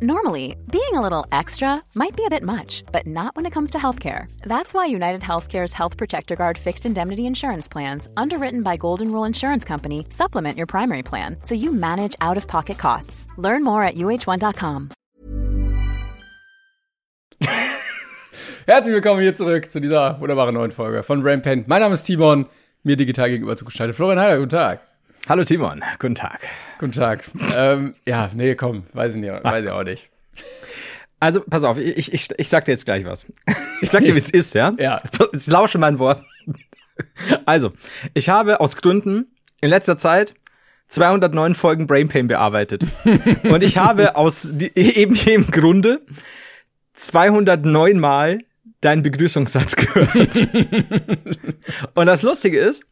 Normally, being a little extra might be a bit much, but not when it comes to healthcare. That's why United Healthcare's Health Protector Guard fixed indemnity insurance plans, underwritten by Golden Rule Insurance Company, supplement your primary plan so you manage out of pocket costs. Learn more at uh1.com. Herzlich willkommen hier zurück zu dieser wunderbaren neuen Folge von Brain Pen. Mein Name ist Timon, mir digital gegenüber zugeschaltet. Florian Heider, guten Tag. Hallo Timon, guten Tag. Guten Tag. ähm, ja, nee, komm, weiß ich, nicht, weiß ich auch nicht. Also, pass auf, ich, ich, ich sag dir jetzt gleich was. Ich sag dir, wie es ist, ja? Ja. Jetzt lausche mein Wort. Also, ich habe aus Gründen in letzter Zeit 209 Folgen Brain Pain bearbeitet. Und ich habe aus die, eben jedem Grunde 209 Mal deinen Begrüßungssatz gehört. Und das Lustige ist,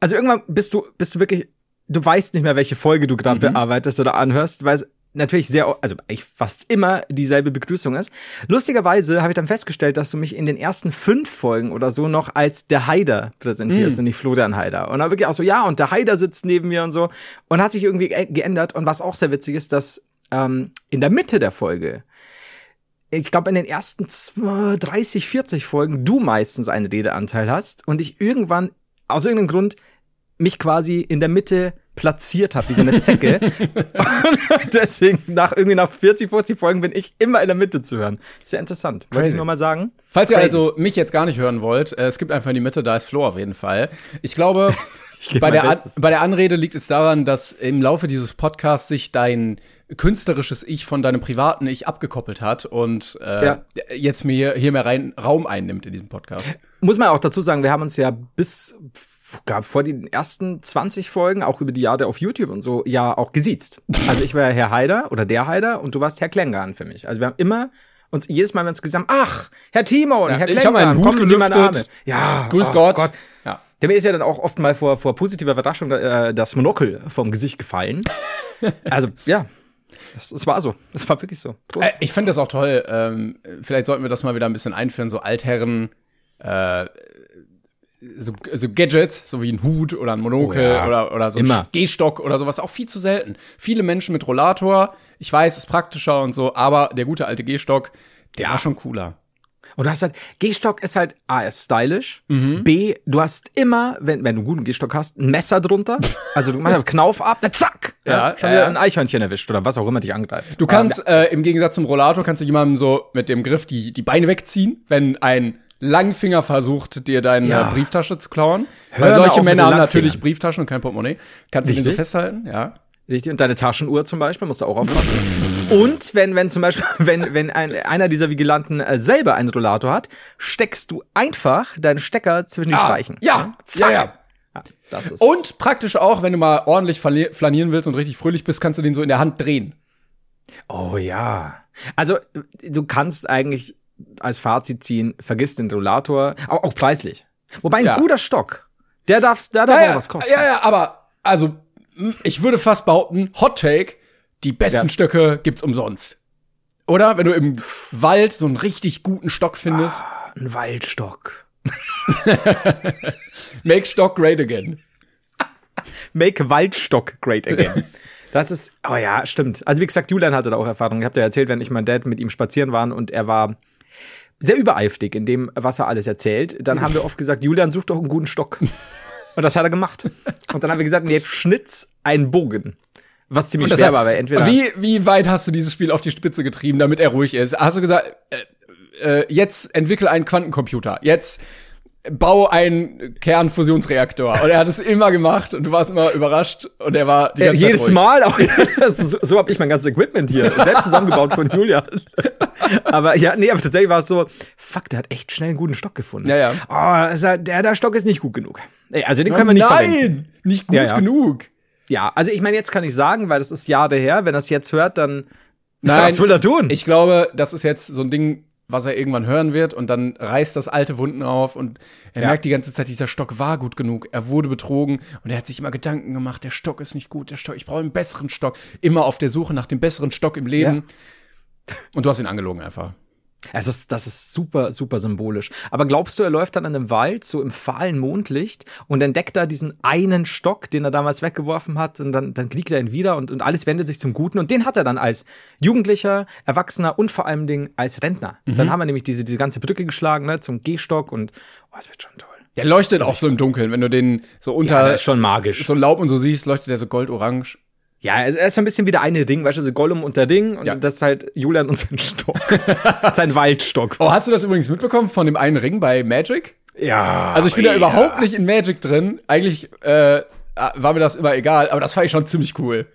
also irgendwann bist du, bist du wirklich du weißt nicht mehr, welche Folge du gerade mhm. bearbeitest oder anhörst, weil es natürlich sehr, also eigentlich fast immer dieselbe Begrüßung ist. Lustigerweise habe ich dann festgestellt, dass du mich in den ersten fünf Folgen oder so noch als der Heider präsentierst mhm. und nicht Florian Heider. Und dann wirklich auch so, ja, und der Heider sitzt neben mir und so. Und hat sich irgendwie geändert. Und was auch sehr witzig ist, dass ähm, in der Mitte der Folge ich glaube, in den ersten 30, 40 Folgen du meistens einen Redeanteil hast und ich irgendwann aus irgendeinem Grund mich quasi in der Mitte platziert habe, wie so eine Zecke. und deswegen nach irgendwie nach 40, 40 Folgen bin ich immer in der Mitte zu hören. Sehr interessant. Wollte ich nur mal sagen. Falls Crazy. ihr also mich jetzt gar nicht hören wollt, äh, es gibt einfach in die Mitte, da ist Flo auf jeden Fall. Ich glaube, ich bei, der An bei der Anrede liegt es daran, dass im Laufe dieses Podcasts sich dein künstlerisches Ich von deinem privaten Ich abgekoppelt hat und äh, ja. jetzt mir hier mehr rein Raum einnimmt in diesem Podcast. Muss man auch dazu sagen, wir haben uns ja bis gab vor den ersten 20 Folgen, auch über die Jahre auf YouTube und so, ja auch gesiezt. Also ich war ja Herr Haider oder der Haider und du warst Herr Klengarn für mich. Also wir haben immer uns jedes Mal, wenn wir uns gesagt haben, ach, Herr Timon, ja, Herr Klengarn, kommen Sie meine Arme. Ja, grüß oh Gott. Gott. Ja. Der mir ist ja dann auch oft mal vor, vor positiver Überraschung äh, das Monokel vom Gesicht gefallen. also, ja. Das, das war so. Das war wirklich so. Äh, ich finde das auch toll. Ähm, vielleicht sollten wir das mal wieder ein bisschen einführen, so Altherren äh, so, so Gadgets, so wie ein Hut oder ein Monokel oh ja. oder, oder so ein Immer. Gehstock oder sowas, auch viel zu selten. Viele Menschen mit Rollator, ich weiß, ist praktischer und so, aber der gute alte Gehstock, der ja. war schon cooler. Und du hast halt, Gehstock ist halt A, ist stylisch. Mhm. B, du hast immer, wenn, wenn du einen guten Gehstock hast, ein Messer drunter. Also du machst Knauf ab, dann zack! Ja, ja schon wieder ein Eichhörnchen erwischt oder was auch immer dich angreift. Du kannst, äh, im Gegensatz zum Rollator, kannst du jemandem so mit dem Griff die, die Beine wegziehen, wenn ein Langfinger versucht, dir deine ja. Brieftasche zu klauen. Hör Weil solche Männer haben natürlich Brieftaschen und kein Portemonnaie. Kannst du den so festhalten? Ja. Richtig. Und deine Taschenuhr zum Beispiel musst du auch aufpassen. und wenn, wenn zum Beispiel, wenn, wenn ein, einer dieser Vigilanten äh, selber einen Rollator hat, steckst du einfach deinen Stecker zwischen die ah, Speichen. Ja, Zack. ja, ja. Das ist und praktisch auch, wenn du mal ordentlich flanieren willst und richtig fröhlich bist, kannst du den so in der Hand drehen. Oh ja. Also, du kannst eigentlich als Fazit ziehen, vergiss den Rollator, auch, auch preislich. Wobei ein ja. guter Stock, der darf, der darf ja, auch was kosten. Ja, ja, aber also ich würde fast behaupten, Hot Take, die besten ja. Stöcke gibt's umsonst. Oder wenn du im Wald so einen richtig guten Stock findest. Ah, ein Waldstock. Make Stock great again. Make Waldstock great again. Das ist, oh ja, stimmt. Also wie gesagt, Julian hatte da auch Erfahrung. Ich habe dir erzählt, wenn ich mein Dad mit ihm spazieren waren und er war sehr übereifrig in dem, was er alles erzählt. Dann haben wir oft gesagt, Julian, such doch einen guten Stock. Und das hat er gemacht. Und dann haben wir gesagt, jetzt schnitz einen Bogen. Was ziemlich schwer war, weil entweder. Wie, wie weit hast du dieses Spiel auf die Spitze getrieben, damit er ruhig ist? Hast du gesagt, äh, äh, jetzt entwickel einen Quantencomputer. Jetzt bau einen Kernfusionsreaktor. Und er hat es immer gemacht und du warst immer überrascht und er war die ganze äh, Jedes Zeit Mal. Auch, so so habe ich mein ganzes Equipment hier selbst zusammengebaut von Julian. aber ja, nee, aber tatsächlich war es so, fuck, der hat echt schnell einen guten Stock gefunden. Ja, ja. Oh, der, der Stock ist nicht gut genug. Also den können wir nicht Nein, verwenden. nicht gut ja, ja. genug. Ja, also ich meine, jetzt kann ich sagen, weil das ist Jahre her, wenn er es jetzt hört, dann Nein, was will er tun? Ich glaube, das ist jetzt so ein Ding, was er irgendwann hören wird und dann reißt das alte Wunden auf und er ja. merkt die ganze Zeit, dieser Stock war gut genug, er wurde betrogen und er hat sich immer Gedanken gemacht, der Stock ist nicht gut, der Stock, ich brauche einen besseren Stock, immer auf der Suche nach dem besseren Stock im Leben. Ja. Und du hast ihn angelogen einfach. Es ist, das ist super, super symbolisch. Aber glaubst du, er läuft dann in einem Wald, so im fahlen Mondlicht und entdeckt da diesen einen Stock, den er damals weggeworfen hat und dann, dann kriegt er ihn wieder und, und alles wendet sich zum Guten und den hat er dann als Jugendlicher, Erwachsener und vor allem Ding als Rentner. Mhm. Dann haben wir nämlich diese, diese ganze Brücke geschlagen, ne, zum Gehstock und, oh, es wird schon toll. Der leuchtet also auch so im Dunkeln, wenn du den so unter. Ja, ist schon magisch. So Laub und so siehst, leuchtet der so goldorange. Ja, er ist so ein bisschen wie der eine Ding, weißt du, Gollum und der Ding und ja. das ist halt Julian und sein Stock. sein Waldstock. Oh, hast du das übrigens mitbekommen von dem einen Ring bei Magic? Ja. Also ich bin ja. da überhaupt nicht in Magic drin. Eigentlich äh, war mir das immer egal, aber das fand ich schon ziemlich cool.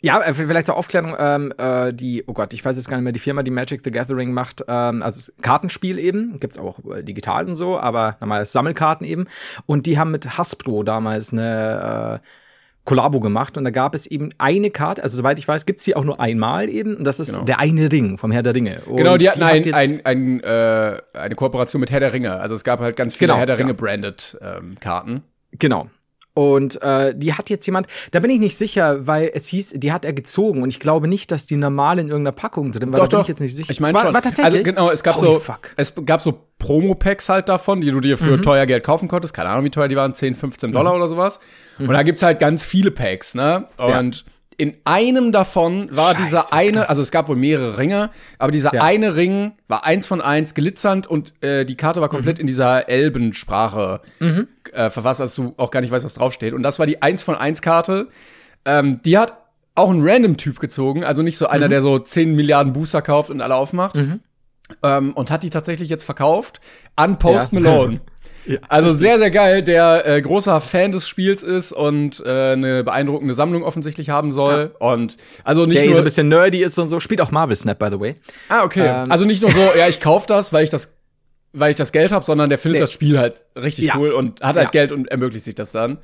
Ja, äh, vielleicht zur Aufklärung, ähm, äh, die, oh Gott, ich weiß jetzt gar nicht mehr, die Firma, die Magic the Gathering macht, ähm, also Kartenspiel eben, gibt's auch äh, digital und so, aber normales Sammelkarten eben. Und die haben mit Hasbro damals eine äh, Kollabo gemacht und da gab es eben eine Karte, also soweit ich weiß, gibt's die auch nur einmal eben und das ist genau. der eine Ring vom Herr der Ringe. Und genau, die hatten die ein, hat ein, ein, äh, eine Kooperation mit Herr der Ringe. Also es gab halt ganz viele genau, Herr der Ringe ja. branded ähm, Karten. Genau. Und äh, die hat jetzt jemand, da bin ich nicht sicher, weil es hieß, die hat er gezogen und ich glaube nicht, dass die normal in irgendeiner Packung drin war. Doch, da bin doch. ich jetzt nicht sicher. Ich meine schon. War tatsächlich? Also genau, es gab Holy so, fuck. es gab so Promo-Packs halt davon, die du dir für mhm. teuer Geld kaufen konntest. Keine Ahnung, wie teuer die waren, 10, 15 Dollar mhm. oder sowas. Mhm. Und da gibt's halt ganz viele Packs, ne? Und ja in einem davon war Scheiße, dieser eine, krass. also es gab wohl mehrere Ringe, aber dieser ja. eine Ring war eins von eins glitzernd und äh, die Karte war komplett mhm. in dieser Elbensprache mhm. äh, verfasst, dass du auch gar nicht weißt, was draufsteht. Und das war die eins von eins Karte. Ähm, die hat auch ein Random-Typ gezogen, also nicht so einer, mhm. der so 10 Milliarden Booster kauft und alle aufmacht. Mhm. Ähm, und hat die tatsächlich jetzt verkauft an Post ja. Malone. Ja, also sehr, sehr geil, der äh, großer Fan des Spiels ist und äh, eine beeindruckende Sammlung offensichtlich haben soll. Ja. Und also nicht der nur so ein bisschen nerdy ist und so, spielt auch Marvel Snap, by the way. Ah, okay. Ähm. Also nicht nur so, ja, ich kauf das, weil ich das weil ich das Geld habe, sondern der findet nee. das Spiel halt richtig ja. cool und hat halt Geld und ermöglicht sich das dann.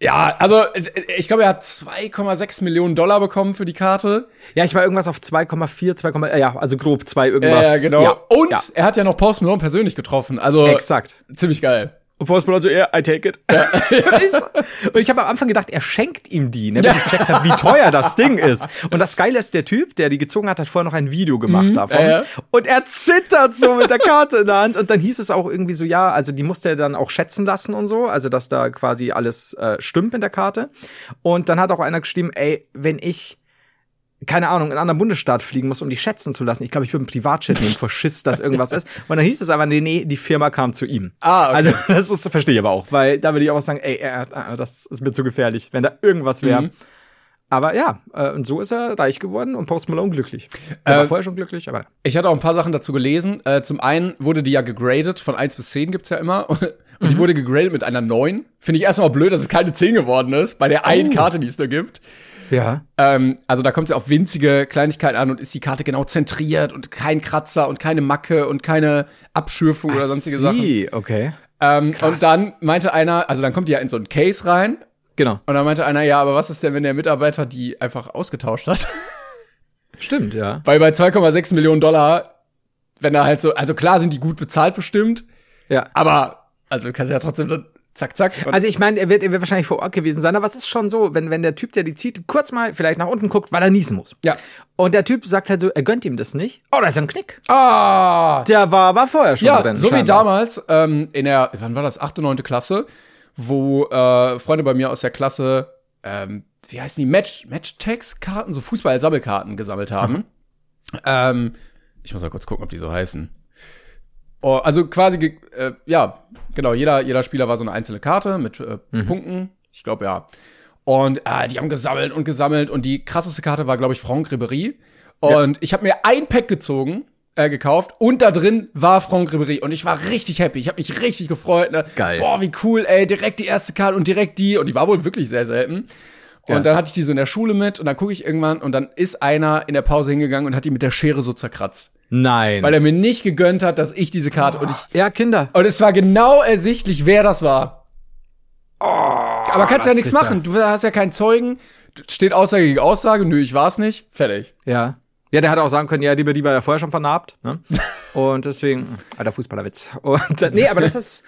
Ja, also ich glaube, er hat 2,6 Millionen Dollar bekommen für die Karte. Ja, ich war irgendwas auf 2,4, 2, äh, ja, also grob 2 irgendwas. Ja, genau. Ja, und ja. er hat ja noch Post Malone persönlich getroffen. Also Exakt. ziemlich geil. Und Post Malone so, yeah, I take it. Ja. und ich habe am Anfang gedacht, er schenkt ihm die, ne, bis ich checkt habe, wie teuer das Ding ist. Und das Geile ist, der Typ, der die gezogen hat, hat vorher noch ein Video gemacht mhm, davon. Ja. Und er zittert so mit der Karte in der Hand. Und dann hieß es auch irgendwie so, ja, also die musste er dann auch schätzen lassen und so. Also, dass da quasi alles äh, stimmt in der Karte. Und dann hat auch einer geschrieben, ey, wenn ich keine Ahnung, in einen anderen Bundesstaat fliegen muss, um die schätzen zu lassen. Ich glaube, ich würde einen Privatjet nehmen vor Schiss, dass irgendwas ist. Und dann hieß es aber, nee, nee, die Firma kam zu ihm. Ah, okay. Also, das ist, verstehe ich aber auch, weil da würde ich auch sagen, ey, äh, das ist mir zu gefährlich, wenn da irgendwas wäre. Mhm. Aber ja, äh, und so ist er reich geworden und Post Malone glücklich. Er äh, war vorher schon glücklich, aber. Ich hatte auch ein paar Sachen dazu gelesen. Äh, zum einen wurde die ja gegradet, von 1 bis 10 gibt's ja immer. Und mhm. die wurde gegradet mit einer 9. Finde ich erstmal blöd, dass es keine 10 geworden ist, bei der oh. einen Karte, die es nur gibt. Ja. Ähm, also da kommt es ja auf winzige Kleinigkeiten an und ist die Karte genau zentriert und kein Kratzer und keine Macke und keine Abschürfung Ach oder sonstige sie. Sachen. okay. Ähm, und dann meinte einer, also dann kommt die ja in so ein Case rein. Genau. Und dann meinte einer, ja, aber was ist denn, wenn der Mitarbeiter die einfach ausgetauscht hat? Stimmt, ja. Weil bei 2,6 Millionen Dollar, wenn da halt so, also klar sind die gut bezahlt bestimmt. Ja. Aber, also du kannst ja trotzdem zack, zack. Also ich meine, er wird, er wird wahrscheinlich vor Ort gewesen sein, aber es ist schon so, wenn, wenn der Typ, der die zieht, kurz mal vielleicht nach unten guckt, weil er niesen muss. Ja. Und der Typ sagt halt so, er gönnt ihm das nicht. Oh, da ist ein Knick. Ah. Der war, war vorher schon ja, drin. So scheinbar. wie damals ähm, in der, wann war das, achte, neunte Klasse, wo äh, Freunde bei mir aus der Klasse, ähm, wie heißen die, Match, Match-Text-Karten, so Fußball-Sammelkarten gesammelt haben. Ähm, ich muss mal kurz gucken, ob die so heißen. Oh, also quasi, äh, ja, genau, jeder, jeder Spieler war so eine einzelne Karte mit äh, mhm. Punkten. Ich glaube, ja. Und äh, die haben gesammelt und gesammelt und die krasseste Karte war, glaube ich, Franck Ribéry. Und ja. ich habe mir ein Pack gezogen, äh, gekauft und da drin war Franck Ribéry und ich war richtig happy. Ich habe mich richtig gefreut. Ne? Geil. Boah, wie cool, ey, direkt die erste Karte und direkt die und die war wohl wirklich sehr selten. Und ja. dann hatte ich die so in der Schule mit und dann gucke ich irgendwann und dann ist einer in der Pause hingegangen und hat die mit der Schere so zerkratzt. Nein. Weil er mir nicht gegönnt hat, dass ich diese Karte. Oh. Und ich, ja, Kinder. Und es war genau ersichtlich, wer das war. Oh, Aber kannst ja nichts machen. Du hast ja keinen Zeugen. Steht Aussage gegen Aussage. Nö, ich war's nicht. Fertig. Ja. Ja, der hat auch sagen können, ja, die, die war ja vorher schon vernarbt. Ne? Und deswegen, alter Fußballerwitz. Und, äh, nee, aber das ist,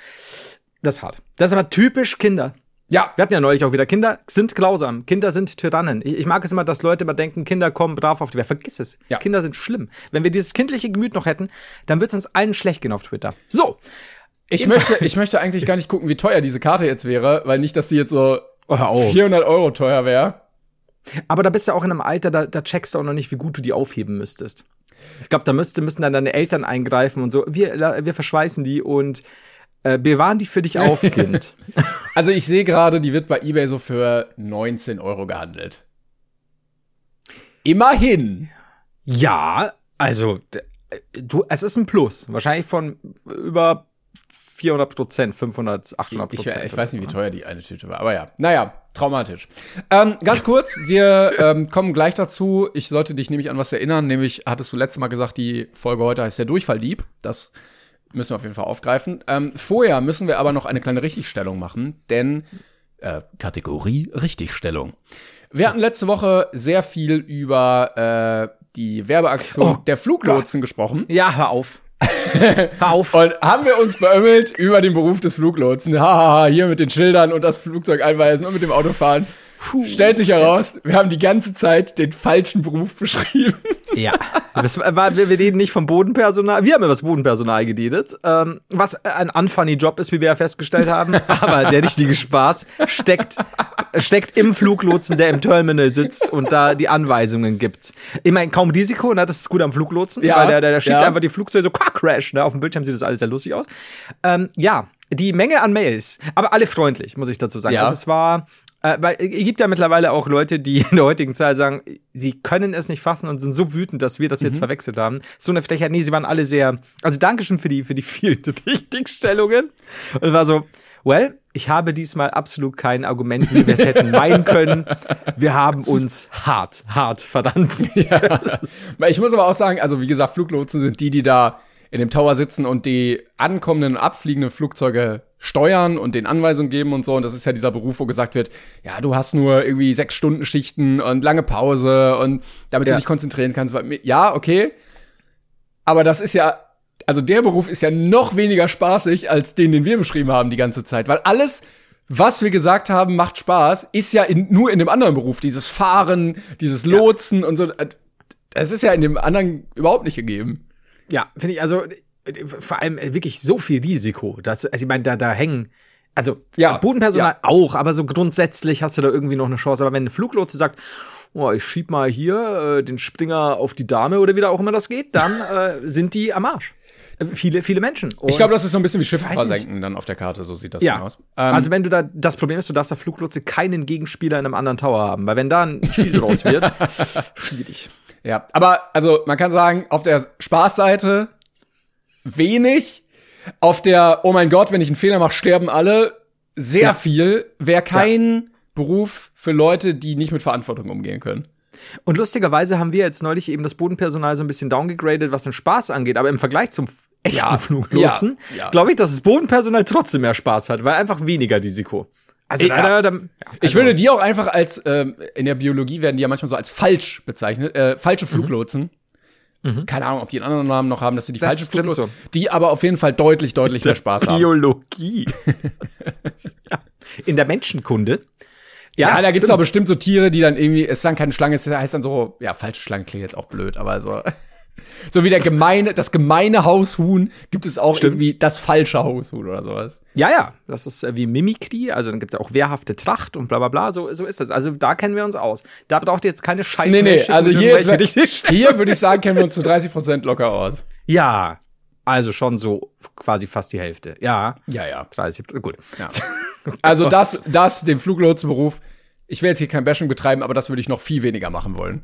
das ist hart. Das ist aber typisch Kinder. Ja. Wir hatten ja neulich auch wieder, Kinder sind grausam, Kinder sind Tyrannen. Ich, ich mag es immer, dass Leute immer denken, Kinder kommen brav auf die Welt. Vergiss es. Ja. Kinder sind schlimm. Wenn wir dieses kindliche Gemüt noch hätten, dann wird es uns allen schlecht gehen auf Twitter. So. Ich möchte, ich möchte eigentlich gar nicht gucken, wie teuer diese Karte jetzt wäre, weil nicht, dass sie jetzt so oh, 400 Euro teuer wäre. Aber da bist du auch in einem Alter, da, da checkst du auch noch nicht, wie gut du die aufheben müsstest. Ich glaube, da müsste, müssten dann deine Eltern eingreifen und so. Wir, wir verschweißen die und äh, bewahren die für dich auf, Kind. also ich sehe gerade, die wird bei eBay so für 19 Euro gehandelt. Immerhin. Ja, also du, es ist ein Plus. Wahrscheinlich von über 400 Prozent, 500, 800 Prozent. Ich, ich, weiß nicht, wie teuer die eine Tüte war, aber ja, naja, traumatisch. Ähm, ganz kurz, wir ähm, kommen gleich dazu. Ich sollte dich nämlich an was erinnern, nämlich hattest du letztes Mal gesagt, die Folge heute heißt der Durchfalldieb. Das müssen wir auf jeden Fall aufgreifen. Ähm, vorher müssen wir aber noch eine kleine Richtigstellung machen, denn äh, Kategorie Richtigstellung. Wir hatten letzte Woche sehr viel über äh, die Werbeaktion oh, der Fluglotsen Gott. gesprochen. Ja, hör auf. Auf. Und haben wir uns beömmelt über den Beruf des Fluglotsen. Hahaha, hier mit den Schildern und das Flugzeug einweisen und mit dem Auto fahren. Puh. Stellt sich heraus, wir haben die ganze Zeit den falschen Beruf beschrieben. Ja, das war, wir, wir reden nicht vom Bodenpersonal. Wir haben über das Bodenpersonal geredet, ähm, was ein unfunny Job ist, wie wir ja festgestellt haben. Aber der richtige Spaß steckt, steckt im Fluglotsen, der im Terminal sitzt und da die Anweisungen gibt. Ich meine, kaum Risiko, ne? das ist gut am Fluglotsen, ja, weil der, der, der schiebt ja. einfach die Flugzeuge so Crash, ne? Auf dem Bildschirm sieht das alles sehr lustig aus. Ähm, ja, die Menge an Mails, aber alle freundlich, muss ich dazu sagen. Ja. Also es war äh, weil es gibt ja mittlerweile auch Leute, die in der heutigen Zeit sagen, sie können es nicht fassen und sind so wütend, dass wir das jetzt mhm. verwechselt haben. So eine Frechheit, nee, sie waren alle sehr, also Dankeschön für die, für die vielen Richtigstellungen. Und war so, well, ich habe diesmal absolut kein Argument, wie wir es hätten meinen können. Wir haben uns hart, hart verdammt. Ja. Ich muss aber auch sagen, also wie gesagt, Fluglotsen sind die, die da in dem Tower sitzen und die ankommenden und abfliegenden Flugzeuge steuern und den Anweisungen geben und so. Und das ist ja dieser Beruf, wo gesagt wird, ja, du hast nur irgendwie sechs Stunden Schichten und lange Pause und damit ja. du dich konzentrieren kannst. Ja, okay. Aber das ist ja, also der Beruf ist ja noch weniger spaßig als den, den wir beschrieben haben die ganze Zeit. Weil alles, was wir gesagt haben, macht Spaß, ist ja in, nur in dem anderen Beruf. Dieses Fahren, dieses Lotsen ja. und so. Das ist ja in dem anderen überhaupt nicht gegeben. Ja, finde ich, also vor allem wirklich so viel Risiko. Dass, also ich meine, da, da hängen, also ja, Bodenpersonal ja. auch, aber so grundsätzlich hast du da irgendwie noch eine Chance. Aber wenn ein Fluglotse sagt, oh, ich schieb mal hier äh, den Springer auf die Dame oder wie da auch immer das geht, dann äh, sind die am Arsch. Äh, viele, viele Menschen. Und ich glaube, das ist so ein bisschen wie Schiffe versenken nicht. dann auf der Karte, so sieht das ja. aus. Ähm, also wenn du da, das Problem ist, du darfst der Fluglotse keinen Gegenspieler in einem anderen Tower haben, weil wenn da ein Spiel draus wird, schwierig. Ja, aber also man kann sagen, auf der Spaßseite wenig. Auf der, oh mein Gott, wenn ich einen Fehler mache, sterben alle, sehr ja. viel. Wäre kein ja. Beruf für Leute, die nicht mit Verantwortung umgehen können. Und lustigerweise haben wir jetzt neulich eben das Bodenpersonal so ein bisschen downgegradet, was den Spaß angeht. Aber im Vergleich zum echten ja, Fluglotsen, ja, glaube ich, dass das Bodenpersonal trotzdem mehr Spaß hat, weil einfach weniger Risiko. Also, ich, da, da, also, ich würde die auch einfach als, ähm, in der Biologie werden die ja manchmal so als falsch bezeichnet, äh, falsche mhm. Fluglotsen. Mhm. Keine Ahnung, ob die einen anderen Namen noch haben, dass sie die das falsche Fluglot, so. die aber auf jeden Fall deutlich, deutlich mehr Spaß Biologie. haben. Biologie. In der Menschenkunde. Ja, ja da gibt's auch bestimmt so Tiere, die dann irgendwie, es ist dann keine Schlange, es heißt dann so, ja, falsche Schlange klingt jetzt auch blöd, aber so. So wie der gemeine, das gemeine Haushuhn gibt es auch Stimmt. irgendwie das falsche Haushuhn oder sowas. Ja, ja, das ist äh, wie Mimikry, also dann gibt es auch wehrhafte Tracht und bla bla bla, so, so ist das. Also da kennen wir uns aus. Da braucht ihr jetzt keine Scheiße Nee, nee, also hier, hier würde ich sagen, kennen wir uns zu 30 Prozent locker aus. Ja, also schon so quasi fast die Hälfte. Ja. Ja, ja. 30, gut. Ja. Also das, das, den Fluglotsenberuf, ich will jetzt hier kein Bashing betreiben, aber das würde ich noch viel weniger machen wollen.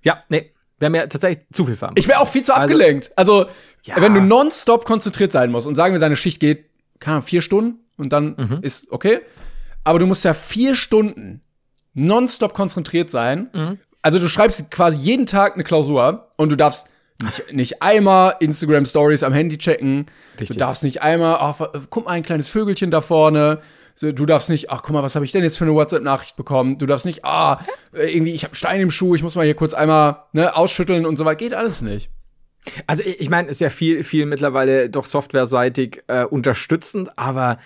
Ja, nee, Wäre mir tatsächlich zu viel Fahren. Ich wäre auch viel zu also, abgelenkt. Also, ja. wenn du nonstop konzentriert sein musst und sagen wir, deine Schicht geht, keine Ahnung, vier Stunden und dann mhm. ist okay. Aber du musst ja vier Stunden nonstop konzentriert sein. Mhm. Also, du schreibst quasi jeden Tag eine Klausur und du darfst nicht, nicht einmal Instagram Stories am Handy checken. Richtig. Du darfst nicht einmal, ach, guck mal, ein kleines Vögelchen da vorne du darfst nicht, ach guck mal, was habe ich denn jetzt für eine WhatsApp-Nachricht bekommen? Du darfst nicht, ah, irgendwie, ich habe Stein im Schuh, ich muss mal hier kurz einmal ne, ausschütteln und so weiter. Geht alles nicht. Also ich meine, ist ja viel, viel mittlerweile doch softwareseitig äh, unterstützend, aber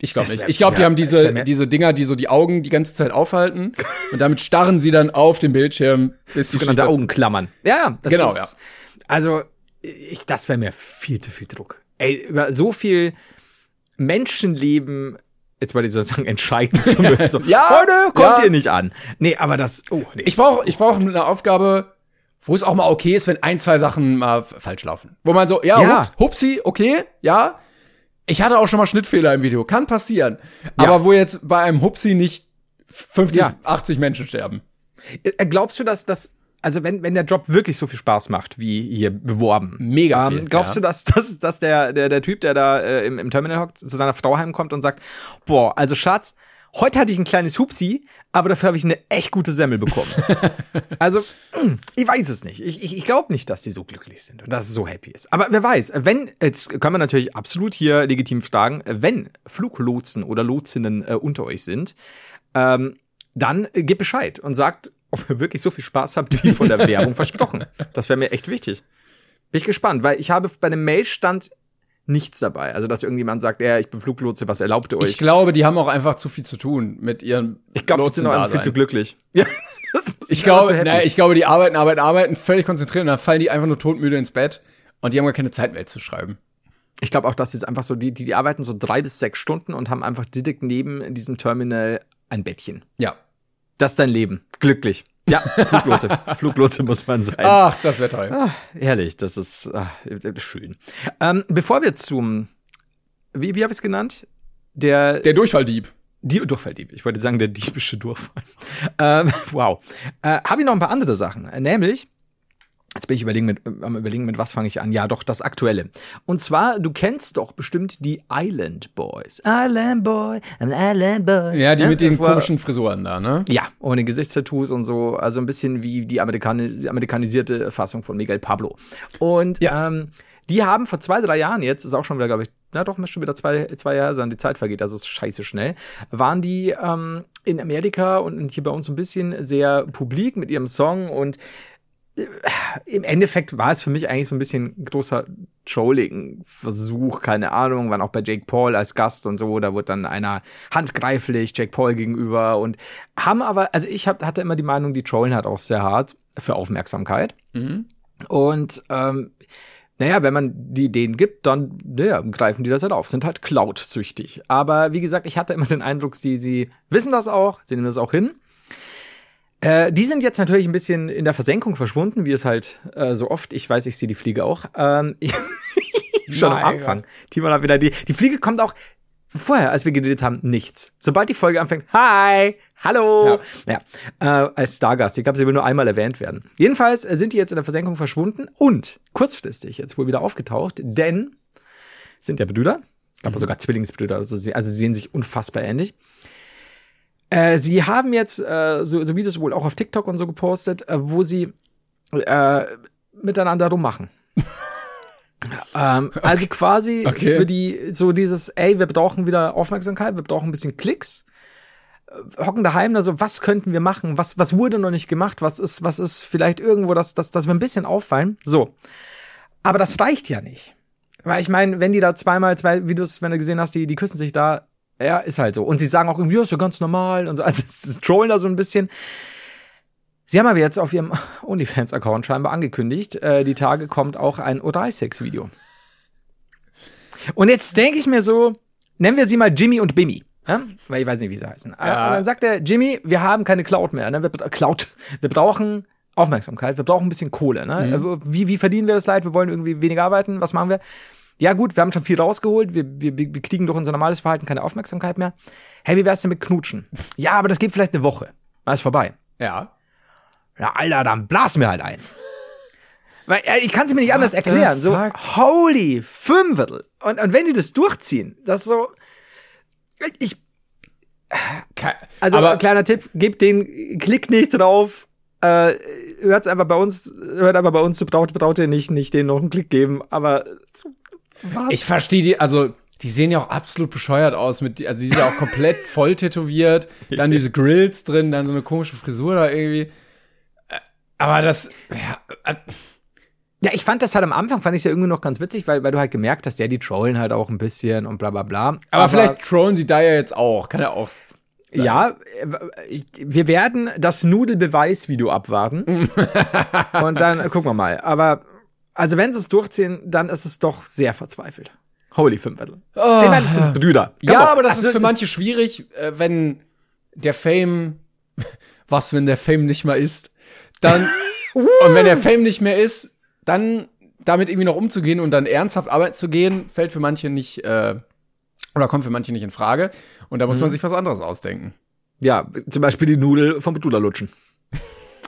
Ich glaube nicht. Ich glaube, die haben diese, diese Dinger, die so die Augen die ganze Zeit aufhalten und damit starren sie dann auf den Bildschirm, bis die Sogenannte Augenklammern. Ja, ja. genau, ist, ja. Also, ich, das wäre mir viel zu viel Druck. Ey, über so viel Menschenleben jetzt wollte ich sozusagen entscheiden zu müssen. So, ja, heute kommt ja. ihr nicht an. Nee, aber das, oh, nee. Ich brauche ich brauch eine Aufgabe, wo es auch mal okay ist, wenn ein, zwei Sachen mal falsch laufen. Wo man so, ja, ja. Hups, hupsi, okay, ja. Ich hatte auch schon mal Schnittfehler im Video, kann passieren. Ja. Aber wo jetzt bei einem Hupsi nicht 50, ja. 80 Menschen sterben. Äh, glaubst du, dass das also wenn, wenn der Job wirklich so viel Spaß macht, wie hier beworben. Mega ähm, viel, ähm, glaubst ja. du, dass, dass, dass der, der, der Typ, der da äh, im, im Terminal hockt, zu seiner Frau heimkommt und sagt, boah, also Schatz, heute hatte ich ein kleines Hupsi, aber dafür habe ich eine echt gute Semmel bekommen. also, ich weiß es nicht. Ich, ich, ich glaube nicht, dass die so glücklich sind und dass es so happy ist. Aber wer weiß, wenn, jetzt kann man natürlich absolut hier legitim fragen, wenn Fluglotsen oder Lotsinnen äh, unter euch sind, ähm, dann äh, gebt Bescheid und sagt, ob ihr wirklich so viel Spaß habt, wie von der Werbung versprochen. Das wäre mir echt wichtig. Bin ich gespannt, weil ich habe bei dem Mail stand nichts dabei. Also, dass irgendjemand sagt, ja, ich bin Fluglotse, was erlaubt ihr euch? Ich glaube, die haben auch einfach zu viel zu tun mit ihren Ich glaube, die sind auch einfach viel zu glücklich. Ja. ich glaube, naja, ich glaube, die arbeiten, arbeiten, arbeiten, völlig konzentriert und dann fallen die einfach nur todmüde ins Bett und die haben gar keine Zeit mehr zu schreiben. Ich glaube auch, dass die einfach so, die, die, die arbeiten so drei bis sechs Stunden und haben einfach direkt neben diesem Terminal ein Bettchen. Ja. Das ist dein Leben. Glücklich. Ja, Fluglotse. Fluglotse muss man sein. Ach, das wäre toll. Ah, herrlich, das ist ah, schön. Ähm, bevor wir zum, wie, wie habe ich es genannt? Der, der Durchfalldieb. Die Durchfalldieb. Ich wollte sagen, der diebische Durchfall. ähm, wow. Äh, habe ich noch ein paar andere Sachen. Nämlich, Jetzt bin ich überlegen mit, am überlegen, mit was fange ich an. Ja, doch, das Aktuelle. Und zwar, du kennst doch bestimmt die Island Boys. Island Boy, I'm Island Boy. Ja, die ja, mit den komischen Frisuren da, ne? Ja, ohne Gesichtstattoos und so. Also ein bisschen wie die, Amerikani die amerikanisierte Fassung von Miguel Pablo. Und ja. ähm, die haben vor zwei, drei Jahren jetzt, ist auch schon wieder, glaube ich, na doch, müsste schon wieder zwei, zwei Jahre sein, die Zeit vergeht, also ist scheiße schnell, waren die ähm, in Amerika und hier bei uns ein bisschen sehr publik mit ihrem Song und im Endeffekt war es für mich eigentlich so ein bisschen ein großer Trolling-Versuch, keine Ahnung, waren auch bei Jake Paul als Gast und so, da wurde dann einer handgreiflich Jake Paul gegenüber und haben aber, also ich hab, hatte immer die Meinung, die trollen halt auch sehr hart für Aufmerksamkeit. Mhm. Und ähm, naja, wenn man die Ideen gibt, dann naja, greifen die das halt auf, sind halt Cloud-süchtig. Aber wie gesagt, ich hatte immer den Eindruck, die, sie wissen das auch, sie nehmen das auch hin. Äh, die sind jetzt natürlich ein bisschen in der Versenkung verschwunden, wie es halt äh, so oft. Ich weiß, ich sehe die Fliege auch. Ähm, schon am Anfang. Timon hat wieder die. Die Fliege kommt auch vorher, als wir geredet haben, nichts. Sobald die Folge anfängt, hi, hallo. Ja, ja äh, als Stargast. Ich glaube, sie will nur einmal erwähnt werden. Jedenfalls äh, sind die jetzt in der Versenkung verschwunden und kurzfristig jetzt wohl wieder aufgetaucht, denn sind ja Brüder. Ich glaube mhm. sogar Zwillingsbrüder. Also sie, also sie sehen sich unfassbar ähnlich. Äh, sie haben jetzt, äh, so, so Videos wohl auch auf TikTok und so gepostet, äh, wo sie äh, miteinander rummachen. ähm, okay. Also quasi okay. für die, so dieses, ey, wir brauchen wieder Aufmerksamkeit, wir brauchen ein bisschen Klicks. Äh, hocken daheim, also was könnten wir machen? Was, was wurde noch nicht gemacht? Was ist, was ist vielleicht irgendwo, dass, dass, dass wir ein bisschen auffallen? So. Aber das reicht ja nicht. Weil ich meine, wenn die da zweimal zwei Videos, wenn du gesehen hast, die, die küssen sich da, ja, ist halt so. Und sie sagen auch irgendwie, ja, ist ja ganz normal und so. Also es trollen da so ein bisschen. Sie haben aber jetzt auf ihrem OnlyFans-Account scheinbar angekündigt, äh, die Tage kommt auch ein Oralsex-Video. Und jetzt denke ich mir so, nennen wir sie mal Jimmy und Bimmy. Ja? Weil ich weiß nicht, wie sie heißen. Ja. Und dann sagt er, Jimmy, wir haben keine Cloud mehr. Ne? Wir, Cloud. Wir brauchen Aufmerksamkeit, wir brauchen ein bisschen Kohle. Ne? Mhm. Wie, wie verdienen wir das Leid? Wir wollen irgendwie weniger arbeiten. Was machen wir? Ja gut, wir haben schon viel rausgeholt, wir, wir, wir kriegen durch unser normales Verhalten keine Aufmerksamkeit mehr. Hey, wie wär's denn mit Knutschen? Ja, aber das geht vielleicht eine Woche. Dann ist vorbei. Ja. Ja, Alter, dann blas mir halt ein. Weil äh, ich kann es mir nicht anders erklären. So, holy, Fünfviertel. Und, und wenn die das durchziehen, das so. Ich. Also, aber, kleiner Tipp, gebt den Klick nicht drauf. Äh, hört's einfach bei uns, hört einfach bei uns, du braucht, braucht ihr nicht, nicht den noch einen Klick geben, aber was? Ich verstehe die, also die sehen ja auch absolut bescheuert aus mit, also die sind ja auch komplett voll tätowiert, dann diese Grills drin, dann so eine komische Frisur da irgendwie. Äh, aber das, ja, äh, Ja, ich fand das halt am Anfang, fand ich ja irgendwie noch ganz witzig, weil, weil du halt gemerkt hast, ja, die trollen halt auch ein bisschen und bla bla bla. Aber, aber vielleicht trollen sie da ja jetzt auch, kann ja auch. Sein. Ja, wir werden das Nudelbeweisvideo abwarten. und dann gucken wir mal. Aber, also wenn sie es durchziehen, dann ist es doch sehr verzweifelt. Holy Fünfviertel. Oh. Ich meine, das sind Brüder. Come ja, on. aber das also, ist für manche schwierig, äh, wenn der Fame, was, wenn der Fame nicht mal ist, dann, und wenn der Fame nicht mehr ist, dann damit irgendwie noch umzugehen und dann ernsthaft arbeiten zu gehen, fällt für manche nicht, äh, oder kommt für manche nicht in Frage. Und da muss mhm. man sich was anderes ausdenken. Ja, zum Beispiel die Nudel vom Betula lutschen.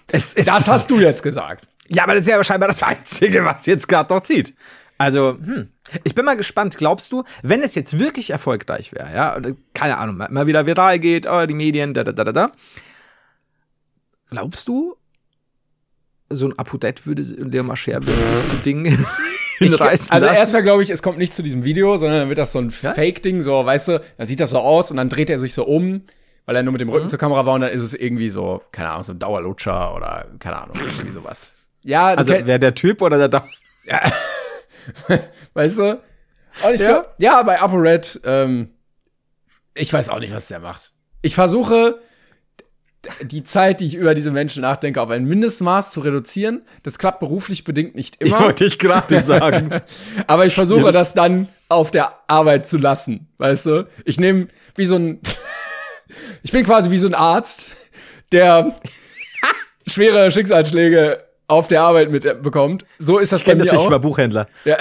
Es, es, das hast du jetzt gesagt. Ja, aber das ist ja scheinbar das Einzige, was jetzt gerade noch zieht. Also, hm. Ich bin mal gespannt, glaubst du, wenn es jetzt wirklich erfolgreich wäre, ja, keine Ahnung, mal wieder viral geht, oh, die Medien, da, da, da, da, glaubst du, so ein Apodett würde der Mascher sich zu Dingen hinreißen Also erstmal glaube ich, es kommt nicht zu diesem Video, sondern dann wird das so ein ja? Fake-Ding, so, weißt du, dann sieht das so aus und dann dreht er sich so um, weil er nur mit dem Rücken mhm. zur Kamera war und dann ist es irgendwie so, keine Ahnung, so ein Dauerlutscher oder keine Ahnung, irgendwie sowas. Ja, also wer der Typ oder der Dauer? Ja. weißt du? Und ich ja. glaube, ja, bei ApoRed, ähm, ich weiß auch nicht, was der macht. Ich versuche, die Zeit, die ich über diese Menschen nachdenke, auf ein Mindestmaß zu reduzieren. Das klappt beruflich bedingt nicht immer. Ich wollte ich gerade sagen. Aber ich versuche ja. das dann auf der Arbeit zu lassen, weißt du? Ich nehme wie so ein, ich bin quasi wie so ein Arzt, der schwere Schicksalsschläge auf der Arbeit mitbekommt. So ist das ich bei mir das auch. Ich war Buchhändler. Ja.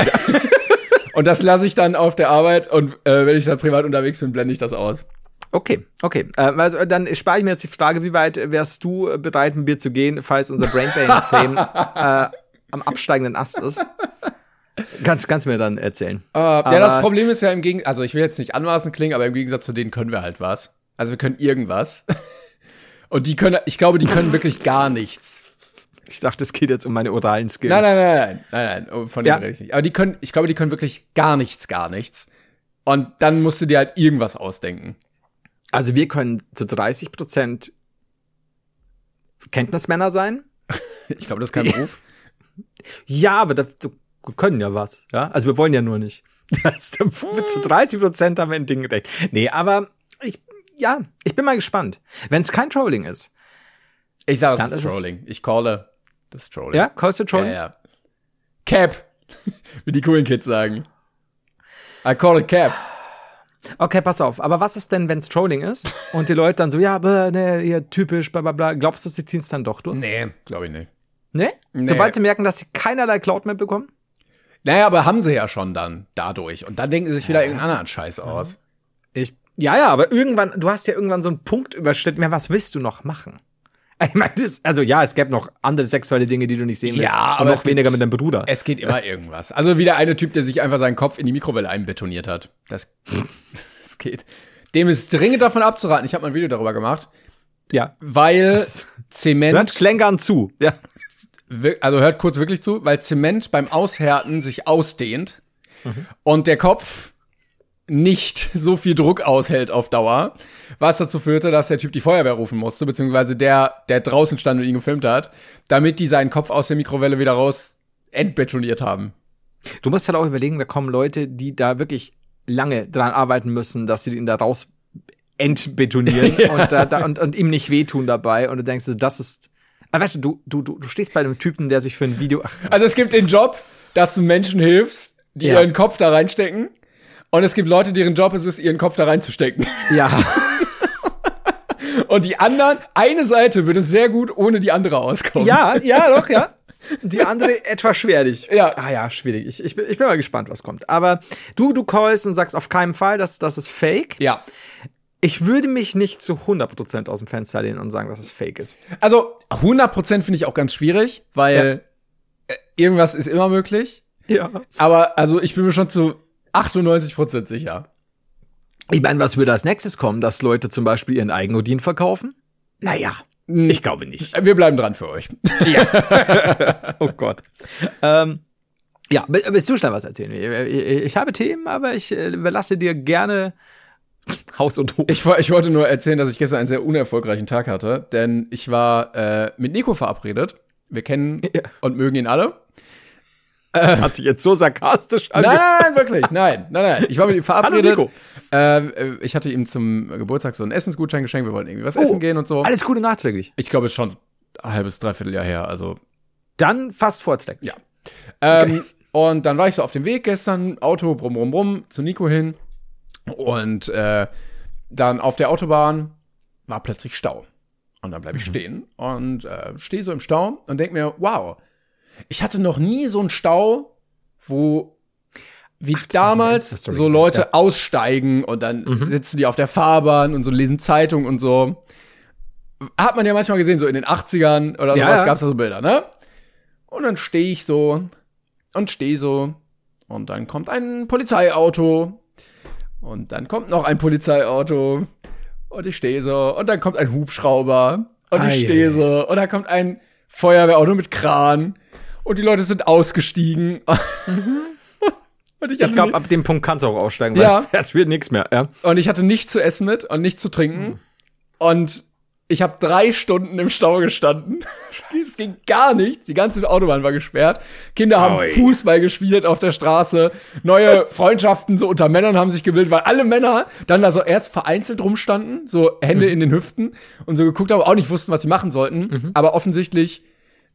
und das lasse ich dann auf der Arbeit und äh, wenn ich dann privat unterwegs bin, blende ich das aus. Okay, okay. Äh, also dann spare ich mir jetzt die Frage, wie weit wärst du bereit, mit mir zu gehen, falls unser Brainbane-Fame äh, am absteigenden Ast ist? Kannst, kannst mir dann erzählen. Uh, ja, das Problem ist ja im Gegensatz, also ich will jetzt nicht anmaßend klingen, aber im Gegensatz zu denen können wir halt was. Also wir können irgendwas. Und die können, ich glaube, die können wirklich gar nichts. Ich dachte, es geht jetzt um meine oralen Skills. Nein, nein, nein, nein, nein, nein, von denen ja. rede ich nicht. Aber die können, ich glaube, die können wirklich gar nichts, gar nichts. Und dann musst du dir halt irgendwas ausdenken. Also wir können zu 30 Prozent Kenntnismänner sein. ich glaube, das ist kein Beruf. ja, aber das, wir können ja was. Ja, also wir wollen ja nur nicht. Das, zu 30 Prozent haben wir ein Ding gedacht. Nee, aber ich, ja, ich bin mal gespannt. Wenn es kein Trolling ist. Ich sage, es ist Trolling. Ich calle das Trolling. Ja, callst du Trolling? Ja, ja. Cap. Wie die coolen Kids sagen. I call it Cap. Okay, pass auf. Aber was ist denn, wenn es Trolling ist und die Leute dann so, ja, aber ne, ihr typisch, bla bla bla. Glaubst du, sie ziehen es dann doch durch? Nee, glaube ich nicht. Nee? nee? Sobald sie merken, dass sie keinerlei Cloud mehr bekommen? Naja, aber haben sie ja schon dann dadurch. Und dann denken sie sich wieder ja. irgendeinen anderen Scheiß aus. Ich, ja, ja, aber irgendwann, du hast ja irgendwann so einen Punkt überschritten. Ja, was willst du noch machen? Ich meine, also ja, es gäbe noch andere sexuelle Dinge, die du nicht sehen willst. Ja, aber noch weniger mit deinem Bruder. Es geht immer irgendwas. Also wie der eine Typ, der sich einfach seinen Kopf in die Mikrowelle einbetoniert hat. Das, das geht. Dem ist dringend davon abzuraten. Ich habe mal ein Video darüber gemacht. Ja. Weil das Zement. Hört Klängern zu. Ja. Also hört kurz wirklich zu, weil Zement beim Aushärten sich ausdehnt mhm. und der Kopf nicht so viel Druck aushält auf Dauer, was dazu führte, dass der Typ die Feuerwehr rufen musste, beziehungsweise der, der draußen stand und ihn gefilmt hat, damit die seinen Kopf aus der Mikrowelle wieder raus entbetoniert haben. Du musst halt auch überlegen, da kommen Leute, die da wirklich lange dran arbeiten müssen, dass sie ihn da raus entbetonieren ja. und, da, da, und, und ihm nicht wehtun dabei und du denkst, das ist aber weißt du, du, du, du stehst bei einem Typen, der sich für ein Video. Ach, also es gibt den Job, dass du Menschen hilfst, die ja. ihren Kopf da reinstecken. Und es gibt Leute, deren Job ist es, ihren Kopf da reinzustecken. Ja. Und die anderen, eine Seite würde sehr gut ohne die andere auskommen. Ja, ja, doch, ja. Die andere etwas schwerlich. Ja. Ah ja, schwierig. Ich, ich, bin, ich bin mal gespannt, was kommt. Aber du, du callst und sagst auf keinen Fall, dass das ist fake. Ja. Ich würde mich nicht zu 100% aus dem Fenster lehnen und sagen, dass es fake ist. Also 100% finde ich auch ganz schwierig, weil ja. irgendwas ist immer möglich. Ja. Aber also ich bin mir schon zu 98% sicher. Ich meine, was würde als nächstes kommen, dass Leute zum Beispiel ihren Eigenodin verkaufen? Naja, hm. ich glaube nicht. Wir bleiben dran für euch. Ja. oh Gott. Ähm, ja, willst du schnell was erzählen? Ich habe Themen, aber ich äh, überlasse dir gerne Haus und Hof. Ich, ich, wollte nur erzählen, dass ich gestern einen sehr unerfolgreichen Tag hatte, denn ich war äh, mit Nico verabredet. Wir kennen ja. und mögen ihn alle. Das hat sich jetzt so sarkastisch angehört. Nein, nein, nein, wirklich. Nein, nein, nein. Ich war mit ihm verabredet. Hallo, äh, ich hatte ihm zum Geburtstag so einen Essensgutschein geschenkt. Wir wollten irgendwie was oh, essen gehen und so. Alles Gute nachträglich. Ich glaube, es ist schon ein halbes, dreiviertel Jahr her. Also. Dann fast vorträglich. Ja. Ähm, okay. Und dann war ich so auf dem Weg gestern, Auto, brumm, brumm, brumm, zu Nico hin. Und äh, dann auf der Autobahn war plötzlich Stau. Und dann bleibe ich mhm. stehen und äh, stehe so im Stau und denke mir, wow, ich hatte noch nie so einen Stau, wo wie Ach, damals so Leute ja. aussteigen und dann mhm. sitzen die auf der Fahrbahn und so lesen Zeitung und so. Hat man ja manchmal gesehen, so in den 80ern oder ja, sowas ja. gab's da so Bilder, ne? Und dann stehe ich so und stehe so und dann kommt ein Polizeiauto und dann kommt noch ein Polizeiauto und ich stehe so und dann kommt ein Hubschrauber und ich stehe so und dann kommt ein Feuerwehrauto mit Kran und die Leute sind ausgestiegen. Mhm. Und ich, ich glaube, ab dem Punkt kannst du auch aussteigen, weil ja. es wird nichts mehr. Ja. Und ich hatte nichts zu essen mit und nichts zu trinken. Mhm. Und ich habe drei Stunden im Stau gestanden. Es ging gar nicht. Die ganze Autobahn war gesperrt. Kinder haben Oi. Fußball gespielt auf der Straße. Neue Freundschaften so unter Männern haben sich gebildet, weil alle Männer dann da so erst vereinzelt rumstanden, so Hände mhm. in den Hüften und so geguckt haben, auch nicht wussten, was sie machen sollten. Mhm. Aber offensichtlich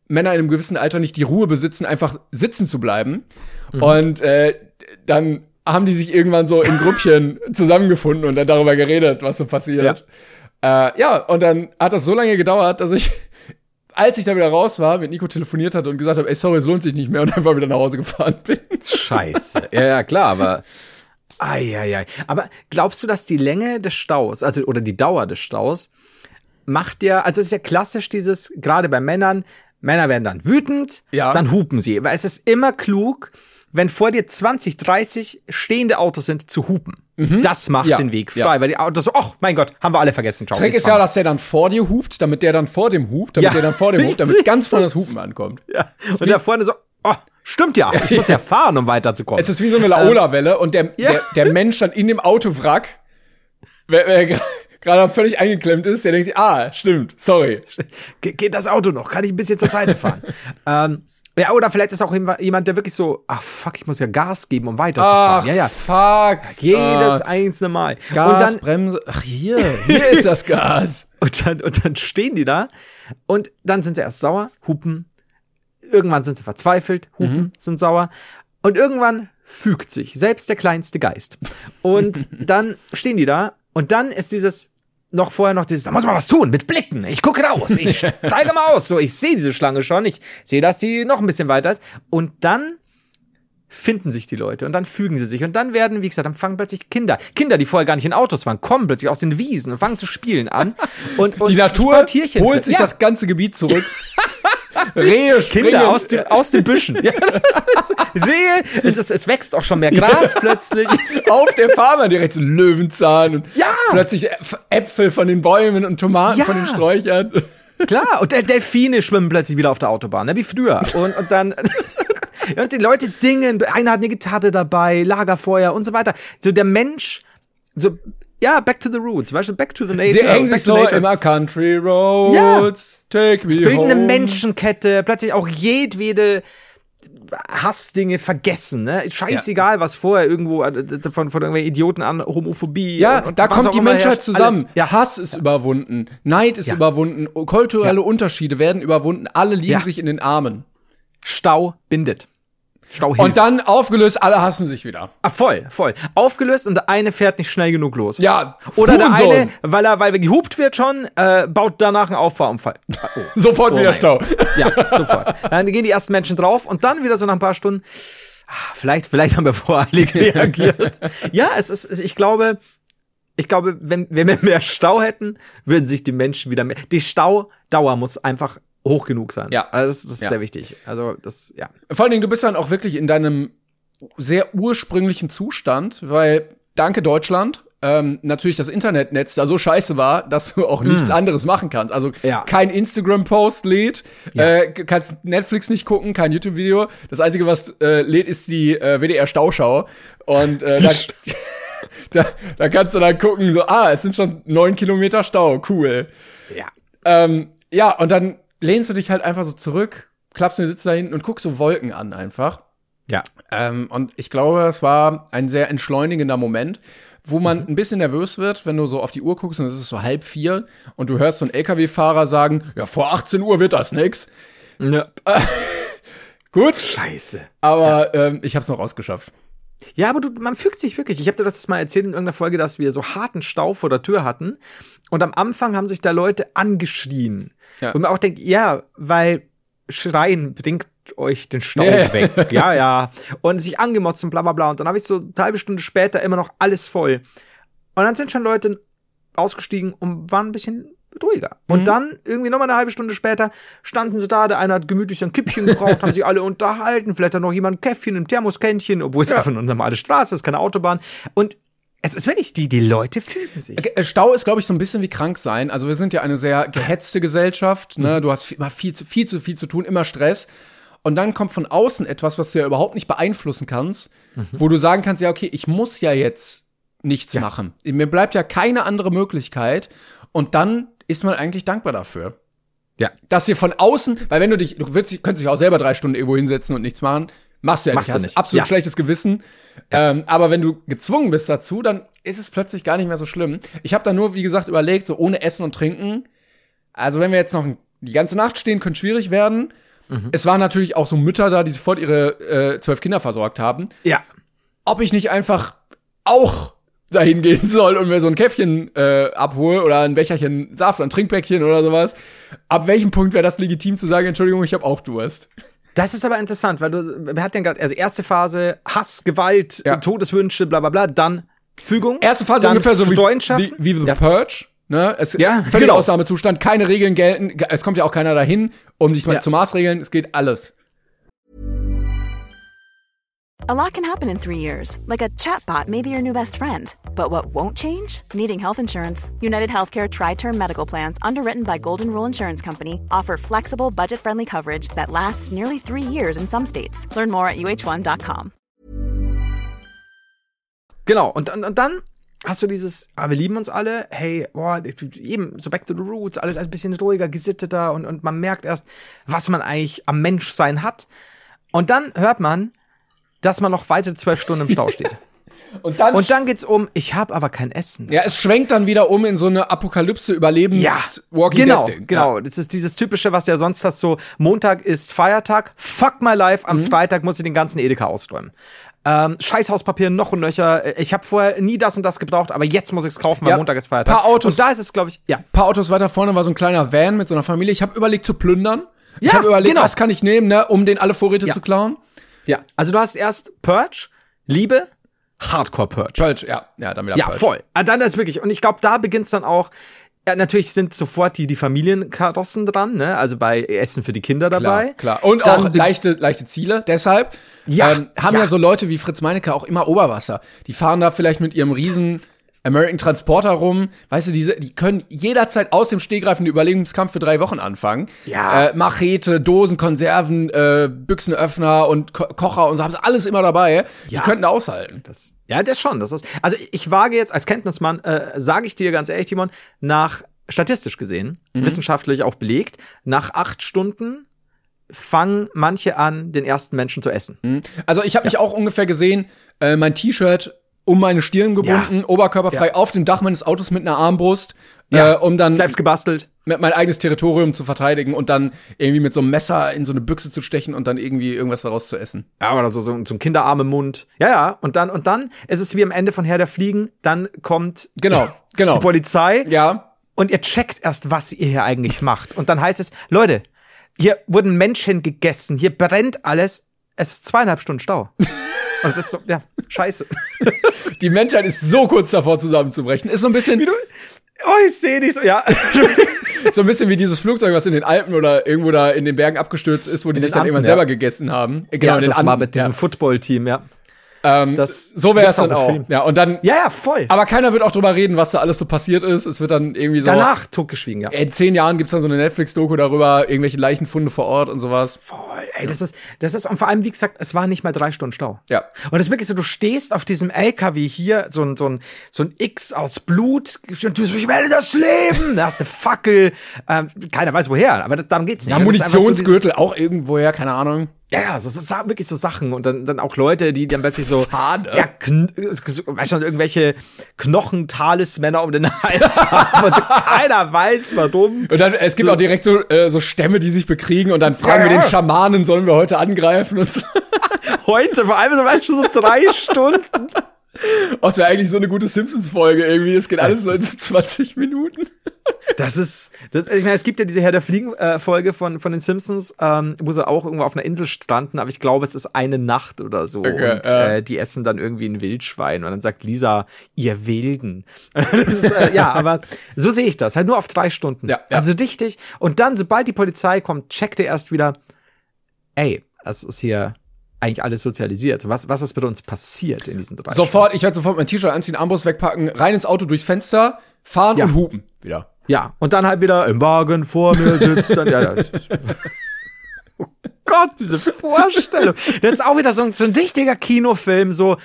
Männer in einem gewissen Alter nicht die Ruhe besitzen, einfach sitzen zu bleiben. Mhm. Und äh, dann haben die sich irgendwann so in Grüppchen zusammengefunden und dann darüber geredet, was so passiert. Ja. Äh, ja, und dann hat das so lange gedauert, dass ich, als ich da wieder raus war, mit Nico telefoniert hatte und gesagt habe, ey, sorry, es lohnt sich nicht mehr und einfach wieder nach Hause gefahren bin. Scheiße. Ja, ja, klar, aber Eieiei. Aber glaubst du, dass die Länge des Staus, also oder die Dauer des Staus, macht ja, also es ist ja klassisch dieses, gerade bei Männern, Männer werden dann wütend, ja. dann hupen sie. Weil es ist immer klug, wenn vor dir 20, 30 stehende Autos sind, zu hupen. Mhm. Das macht ja. den Weg frei, ja. weil die Autos so, oh mein Gott, haben wir alle vergessen. Ciao, Trick ist ja, dass der dann vor dir hupt, damit der dann vor dem hupt, damit ja, der dann vor dem hupt, damit ganz vorne das Hupen ankommt. Ja. Und da vorne so, oh, stimmt ja, ich muss ja fahren, um weiterzukommen. Es ist wie so eine Laola-Welle und der, der, der Mensch dann in dem Autowrack, wer, wer gerade völlig eingeklemmt ist, der denkt sich, ah, stimmt, sorry. Ge geht das Auto noch? Kann ich ein bisschen zur Seite fahren? ähm, ja, oder vielleicht ist auch jemand, der wirklich so, ach fuck, ich muss ja Gas geben, um weiterzufahren. Ach, ja, ja. Fuck. Jedes uh, einzelne Mal. Gas, und dann, Bremse. Ach, hier, hier ist das Gas. Und dann, und dann stehen die da und dann sind sie erst sauer, hupen. Irgendwann sind sie verzweifelt, hupen, mhm. sind sauer. Und irgendwann fügt sich selbst der kleinste Geist. Und dann stehen die da und dann ist dieses noch vorher noch dieses, da muss man was tun, mit Blicken. Ich gucke raus, ich steige mal aus. So, ich sehe diese Schlange schon, ich sehe, dass die noch ein bisschen weiter ist. Und dann finden sich die Leute und dann fügen sie sich und dann werden, wie gesagt, dann fangen plötzlich Kinder, Kinder, die vorher gar nicht in Autos waren, kommen plötzlich aus den Wiesen und fangen zu spielen an und, und die Natur holt sich ja. das ganze Gebiet zurück. Rehe Kinder aus, dem, aus den Büschen. Ja. Sehe, es, ist, es wächst auch schon mehr Gras plötzlich. Auf der Farbe direkt so Löwenzahn und ja. plötzlich Äpfel von den Bäumen und Tomaten ja. von den Sträuchern. Klar, und Delfine schwimmen plötzlich wieder auf der Autobahn, ne, wie früher. Und, und dann. und die Leute singen, einer hat eine Gitarre dabei, Lagerfeuer und so weiter. So der Mensch, so ja, Back to the Roots, weißt du, Back to the Nature. Sie hängen sich so immer Country Roads, ja. Take me Bilden home. eine Menschenkette, plötzlich auch jedwede Hassdinge vergessen, ne? Scheißegal, ja. was vorher irgendwo äh, von, von irgendwelchen Idioten an Homophobie. Ja, und, und da kommt die Menschheit herrscht, zusammen. Ja. Hass ist überwunden, Neid ist ja. überwunden, kulturelle Unterschiede werden überwunden, alle liegen sich in den Armen. Stau bindet. Stau hilft. Und dann aufgelöst, alle hassen sich wieder. Ah, voll, voll. Aufgelöst und der eine fährt nicht schnell genug los. Ja. Oder der eine, weil er, weil er gehupt wird schon, äh, baut danach einen Auffahrunfall. Oh. sofort oh wieder Stau. Ja, sofort. Dann gehen die ersten Menschen drauf und dann wieder so nach ein paar Stunden, ah, vielleicht, vielleicht haben wir voreilig reagiert. ja, es ist, ich glaube, ich glaube, wenn, wenn wir mehr Stau hätten, würden sich die Menschen wieder mehr. Die Staudauer muss einfach hoch genug sein. Ja. Also das, das ist ja. sehr wichtig. Also das, ja. Vor allen Dingen, du bist dann auch wirklich in deinem sehr ursprünglichen Zustand, weil danke Deutschland, ähm, natürlich das Internetnetz da so scheiße war, dass du auch nichts mm. anderes machen kannst. Also ja. kein Instagram-Post lädt, ja. äh, kannst Netflix nicht gucken, kein YouTube-Video. Das Einzige, was äh, lädt, ist die äh, WDR-Stauschau. Und äh, da, da, da kannst du dann gucken, so, ah, es sind schon neun Kilometer Stau, cool. Ja. Ähm, ja, und dann lehnst du dich halt einfach so zurück, klappst den Sitz da hinten und guckst so Wolken an einfach. Ja. Ähm, und ich glaube, es war ein sehr entschleunigender Moment, wo man mhm. ein bisschen nervös wird, wenn du so auf die Uhr guckst und es ist so halb vier und du hörst so einen LKW-Fahrer sagen, ja, vor 18 Uhr wird das nix. Ja. Gut. Scheiße. Aber ja. ähm, ich hab's noch rausgeschafft. Ja, aber du, man fügt sich wirklich. Ich habe dir das mal erzählt in irgendeiner Folge, dass wir so harten Stau vor der Tür hatten. Und am Anfang haben sich da Leute angeschrien. Ja. Und man auch denkt, ja, weil Schreien bringt euch den Stau yeah. weg. Ja, ja. Und sich angemotzt und bla bla bla. Und dann habe ich so eine halbe Stunde später immer noch alles voll. Und dann sind schon Leute ausgestiegen und waren ein bisschen ruhiger. Und mhm. dann, irgendwie nochmal eine halbe Stunde später, standen sie da, der eine hat gemütlich ein Kippchen gebraucht, haben sie alle unterhalten, vielleicht hat noch jemand ein Käffchen, ein Thermoskännchen, obwohl es ja. einfach eine normale Straße ist, keine Autobahn. Und es ist wirklich, die, die Leute fühlen sich. Äh, Stau ist, glaube ich, so ein bisschen wie krank sein. Also wir sind ja eine sehr gehetzte Gesellschaft. Ne? Mhm. Du hast immer viel zu, viel zu viel zu tun, immer Stress. Und dann kommt von außen etwas, was du ja überhaupt nicht beeinflussen kannst, mhm. wo du sagen kannst, ja, okay, ich muss ja jetzt nichts ja. machen. Mir bleibt ja keine andere Möglichkeit. Und dann ist man eigentlich dankbar dafür. Ja. Dass dir von außen, weil wenn du dich, du würdest, könntest dich auch selber drei Stunden irgendwo hinsetzen und nichts machen, machst du ja Machst nicht. Du nicht. absolut ja. schlechtes Gewissen. Ja. Ähm, aber wenn du gezwungen bist dazu, dann ist es plötzlich gar nicht mehr so schlimm. Ich habe da nur, wie gesagt, überlegt, so ohne Essen und Trinken. Also wenn wir jetzt noch die ganze Nacht stehen, könnte schwierig werden. Mhm. Es waren natürlich auch so Mütter da, die sofort ihre äh, zwölf Kinder versorgt haben. Ja. Ob ich nicht einfach auch dahin gehen soll und mir so ein Käffchen äh, abhole oder ein Becherchen Saft oder ein Trinkpäckchen oder sowas. Ab welchem Punkt wäre das legitim zu sagen, Entschuldigung, ich habe auch Durst? Das ist aber interessant, weil du, wir hatten ja gerade, also erste Phase Hass, Gewalt, ja. Todeswünsche, bla bla bla, dann Fügung. Erste Phase ungefähr so wie, wie, wie The ja. Purge. Ne? Es ja, völlig genau. Ausnahmezustand, keine Regeln gelten, es kommt ja auch keiner dahin, um dich mal ja. zu maßregeln, es geht alles. A lot can happen in three years, like a chatbot may be your new best friend. But what won't change? Needing health insurance. United Healthcare Tri Term Medical Plans, underwritten by Golden Rule Insurance Company, offer flexible, budget friendly coverage that lasts nearly three years in some states. Learn more at uh1.com. Genau, und, und, und dann hast du dieses, ah, wir lieben uns alle, hey, boah, eben, so back to the roots, alles ein bisschen ruhiger, gesitteter und, und man merkt erst, was man eigentlich am Menschsein hat. Und dann hört man, dass man noch weitere zwölf Stunden im Stau steht. Und dann, und dann geht's um, ich habe aber kein Essen. Ja, es schwenkt dann wieder um in so eine Apokalypse Überlebens ja, Walking genau, Dead Ding. Genau, das ist dieses typische, was ja sonst hast so Montag ist Feiertag, fuck my life, am mhm. Freitag muss ich den ganzen Edeka ausräumen. Ähm, Scheißhauspapier noch und nöcher. Ich habe vorher nie das und das gebraucht, aber jetzt muss ich's kaufen, weil ja, Montag ist Feiertag. Paar Autos, und da ist es, glaube ich, ja. Paar Autos weiter vorne war so ein kleiner Van mit so einer Familie. Ich habe überlegt zu plündern. Ja, ich habe überlegt, genau. was kann ich nehmen, ne, um den alle Vorräte ja. zu klauen. Ja, also du hast erst Purge, Liebe, Hardcore Purge. Purge, ja, ja, damit Ja, Purge. voll. Ah, dann ist wirklich und ich glaube, da beginnt's dann auch ja, natürlich sind sofort die, die Familienkarossen dran, ne? Also bei Essen für die Kinder dabei. Klar, klar. Und dann auch leichte, leichte Ziele. Deshalb ja, ähm, haben ja. ja so Leute wie Fritz Meinecke auch immer Oberwasser. Die fahren da vielleicht mit ihrem riesen American Transporter rum. Weißt du, diese, die können jederzeit aus dem Stegreif einen Überlebenskampf für drei Wochen anfangen. Ja. Äh, Machete, Dosen, Konserven, äh, Büchsenöffner und Ko Kocher und so haben sie alles immer dabei. Die ja. könnten da aushalten. Das, ja, das schon. Das ist, also ich wage jetzt als Kenntnismann, äh, sage ich dir ganz ehrlich, Timon, nach statistisch gesehen, mhm. wissenschaftlich auch belegt, nach acht Stunden fangen manche an, den ersten Menschen zu essen. Mhm. Also ich habe ja. mich auch ungefähr gesehen, äh, mein T-Shirt um meine Stirn gebunden, ja. oberkörperfrei ja. auf dem Dach meines Autos mit einer Armbrust, ja. äh, um dann selbst gebastelt mein eigenes Territorium zu verteidigen und dann irgendwie mit so einem Messer in so eine Büchse zu stechen und dann irgendwie irgendwas daraus zu essen. Ja, oder so, so, so ein Kinderarm im Mund. Ja, ja, und dann und dann ist es wie am Ende von Herr der Fliegen, dann kommt genau, genau. die Polizei. Ja. Und ihr checkt erst, was ihr hier eigentlich macht und dann heißt es, Leute, hier wurden Menschen gegessen, hier brennt alles, es ist zweieinhalb Stunden Stau. Und das ist so, ja, scheiße. Die Menschheit ist so kurz davor zusammenzubrechen. Ist so ein bisschen. Wie du, oh, ich sehe dich so, ja. so ein bisschen wie dieses Flugzeug, was in den Alpen oder irgendwo da in den Bergen abgestürzt ist, wo die sich dann Anden, irgendwann ja. selber gegessen haben. Genau, ja, das Anden, war mit diesem ja. Football-Team, ja. Ähm, das so wäre es dann auch. Ja, und dann. Ja, ja, voll. Aber keiner wird auch drüber reden, was da alles so passiert ist. Es wird dann irgendwie so. Danach totgeschwiegen, ja. In zehn Jahren gibt's dann so eine Netflix-Doku darüber, irgendwelche Leichenfunde vor Ort und sowas. Voll. Ey, das ist, das ist, und vor allem, wie gesagt, es war nicht mal drei Stunden Stau. Ja. Und es ist wirklich so, du stehst auf diesem LKW hier, so ein, so ein, so ein X aus Blut, und du so, ich werde das leben. Da hast du Fackel, ähm, keiner weiß woher, aber darum geht's nicht. Ja, Munitionsgürtel so auch irgendwoher, keine Ahnung. Ja, ja, so, so wirklich so Sachen und dann, dann auch Leute, die dann plötzlich so, Fahne. ja, weißt du, irgendwelche Knochentalismänner um den Hals haben und keiner weiß warum. Und dann, es gibt so, auch direkt so, äh, so Stämme, die sich bekriegen und dann fragen ja, wir den Schamanen, sollen wir heute angreifen und so. Heute, vor allem so, weißt du, so drei Stunden. Oh, es wäre eigentlich so eine gute Simpsons-Folge irgendwie. Es geht alles so in 20 Minuten. Das ist, das, ich meine, es gibt ja diese Herr der Fliegen-Folge von, von den Simpsons, ähm, wo sie auch irgendwo auf einer Insel standen, aber ich glaube, es ist eine Nacht oder so. Okay, und äh. Äh, die essen dann irgendwie ein Wildschwein und dann sagt Lisa, ihr Wilden. ist, äh, ja, aber so sehe ich das. Halt nur auf drei Stunden. Ja, ja. Also dichtig. Und dann, sobald die Polizei kommt, checkt er erst wieder, ey, das ist hier eigentlich alles sozialisiert. Was, was ist mit uns passiert in diesen drei Sofort, Stunden? ich werde sofort mein T-Shirt anziehen, Armbrust wegpacken, rein ins Auto durchs Fenster, fahren ja. und hupen wieder. Ja, und dann halt wieder im Wagen vor mir sitzt dann, ja, das ist, oh Gott, diese Vorstellung. Das ist auch wieder so ein, so ein richtiger Kinofilm, so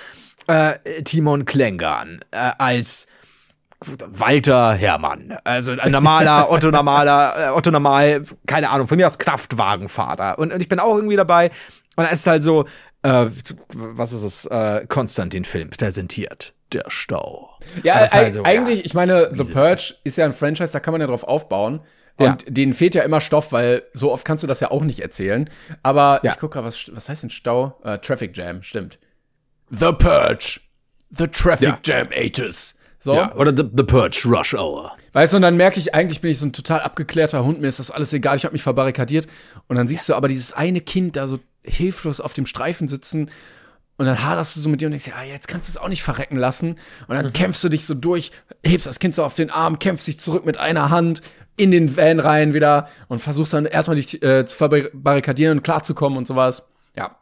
äh, Timon Klängern äh, als Walter Herrmann. Also ein normaler, Otto normaler, äh, Otto normal, keine Ahnung, von mir aus Kraftwagenfahrer. Und, und ich bin auch irgendwie dabei. Und es ist halt so, äh, was ist es, äh, Konstantin Film präsentiert. Der Stau. Ja, halt so, eigentlich, ja, ich meine, The Purge ist ja ein Franchise, da kann man ja drauf aufbauen. Und ja. denen fehlt ja immer Stoff, weil so oft kannst du das ja auch nicht erzählen. Aber ja. ich gucke gerade, was, was heißt denn Stau? Uh, Traffic Jam, stimmt. The Purge. The Traffic ja. Jam 80s. So. Ja, oder the, the Purge Rush Hour. Weißt du, und dann merke ich, eigentlich bin ich so ein total abgeklärter Hund, mir ist das alles egal, ich habe mich verbarrikadiert. Und dann siehst du aber dieses eine Kind da so hilflos auf dem Streifen sitzen und dann haderst du so mit dir und denkst, ja, jetzt kannst du es auch nicht verrecken lassen. Und dann mhm. kämpfst du dich so durch, hebst das Kind so auf den Arm, kämpfst dich zurück mit einer Hand in den Van rein wieder und versuchst dann erstmal dich äh, zu verbarrikadieren und klarzukommen und sowas. Ja,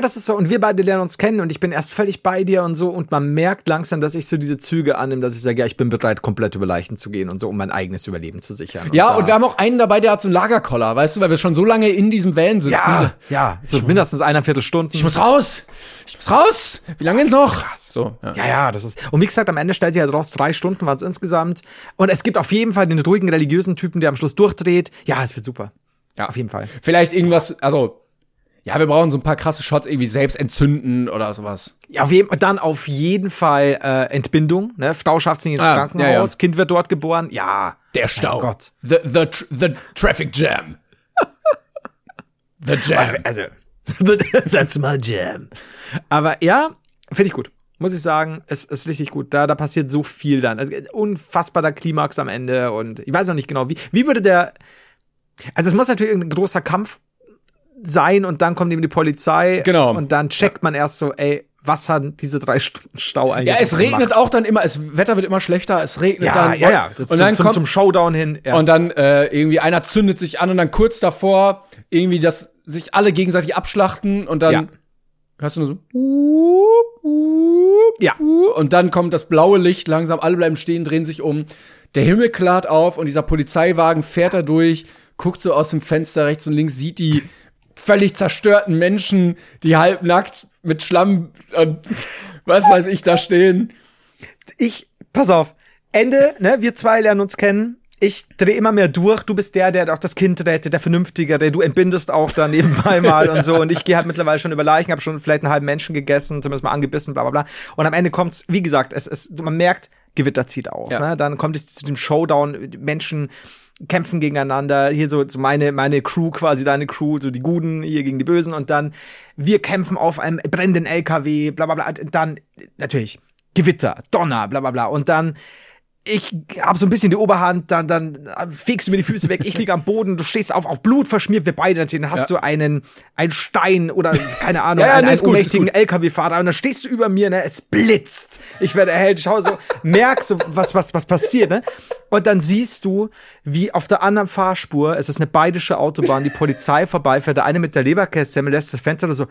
das ist so. Und wir beide lernen uns kennen und ich bin erst völlig bei dir und so. Und man merkt langsam, dass ich so diese Züge annehme, dass ich sage, ja, ich bin bereit, komplett über Leichen zu gehen und so, um mein eigenes Überleben zu sichern. Ja, und, und wir haben auch einen dabei, der hat so einen Lagerkoller, weißt du, weil wir schon so lange in diesem Van sitzen. Ja, ja, so ich mindestens eineinviertel Stunden. Ich muss raus! Ich muss raus! Wie lange denn noch? Krass. So, ja. ja, ja, das ist. Und wie gesagt, am Ende stellt sich halt raus, drei Stunden waren es insgesamt. Und es gibt auf jeden Fall den ruhigen religiösen Typen, der am Schluss durchdreht. Ja, es wird super. Ja, auf jeden Fall. Vielleicht irgendwas, also ja, wir brauchen so ein paar krasse Shots, irgendwie selbst entzünden oder sowas. Ja, auf jeden, dann auf jeden Fall äh, Entbindung. Ne? Frau schafft sich ins ah, Krankenhaus, ja, ja. Kind wird dort geboren. Ja. Der Stau. Gott. The, the, the Traffic Jam. the Jam. Also, that's my jam. Aber ja, finde ich gut. Muss ich sagen, es ist richtig gut. Da, da passiert so viel dann. Also, unfassbarer Klimax am Ende und ich weiß noch nicht genau, wie, wie würde der, also es muss natürlich ein großer Kampf sein und dann kommt eben die Polizei. Genau. Und dann checkt man erst so, ey, was hat diese drei Stunden Stau eigentlich Ja, es regnet gemacht? auch dann immer, das Wetter wird immer schlechter, es regnet ja, dann. Ja, ja, das und dann zum, kommt, zum Showdown hin. Ja. Und dann äh, irgendwie einer zündet sich an und dann kurz davor irgendwie, dass sich alle gegenseitig abschlachten und dann ja. hörst du nur so ja. und dann kommt das blaue Licht langsam, alle bleiben stehen, drehen sich um. Der Himmel klart auf und dieser Polizeiwagen fährt da durch, guckt so aus dem Fenster rechts und links, sieht die völlig zerstörten Menschen, die halbnackt mit Schlamm und was weiß ich da stehen. Ich, pass auf, Ende, ne, wir zwei lernen uns kennen. Ich drehe immer mehr durch. Du bist der, der auch das Kind rettet, der Vernünftigere. Du entbindest auch da nebenbei mal und so. Und ich gehe halt mittlerweile schon über Leichen, habe schon vielleicht einen halben Menschen gegessen, zumindest mal angebissen, bla bla bla. Und am Ende kommt's, wie gesagt, es ist, man merkt, Gewitter zieht auf. Ja. Ne? Dann kommt es zu dem Showdown, Menschen kämpfen gegeneinander. Hier so, so meine, meine Crew, quasi deine Crew, so die Guten hier gegen die Bösen und dann wir kämpfen auf einem brennenden LKW, bla bla bla. Dann natürlich Gewitter, Donner, bla bla bla. Und dann ich habe so ein bisschen die Oberhand, dann, dann fegst du mir die Füße weg, ich liege am Boden, du stehst auf, auch Blut verschmiert, wir beide natürlich, dann hast ja. du einen, einen Stein oder, keine Ahnung, ja, ja, einen, einen gut, ohnmächtigen LKW-Fahrer und dann stehst du über mir, ne, es blitzt, ich werde erhellt, schau so, merk so, was, was, was passiert, ne, und dann siehst du, wie auf der anderen Fahrspur, es ist eine bayerische Autobahn, die Polizei vorbeifährt, der eine mit der Leberkäse lässt das Fenster so,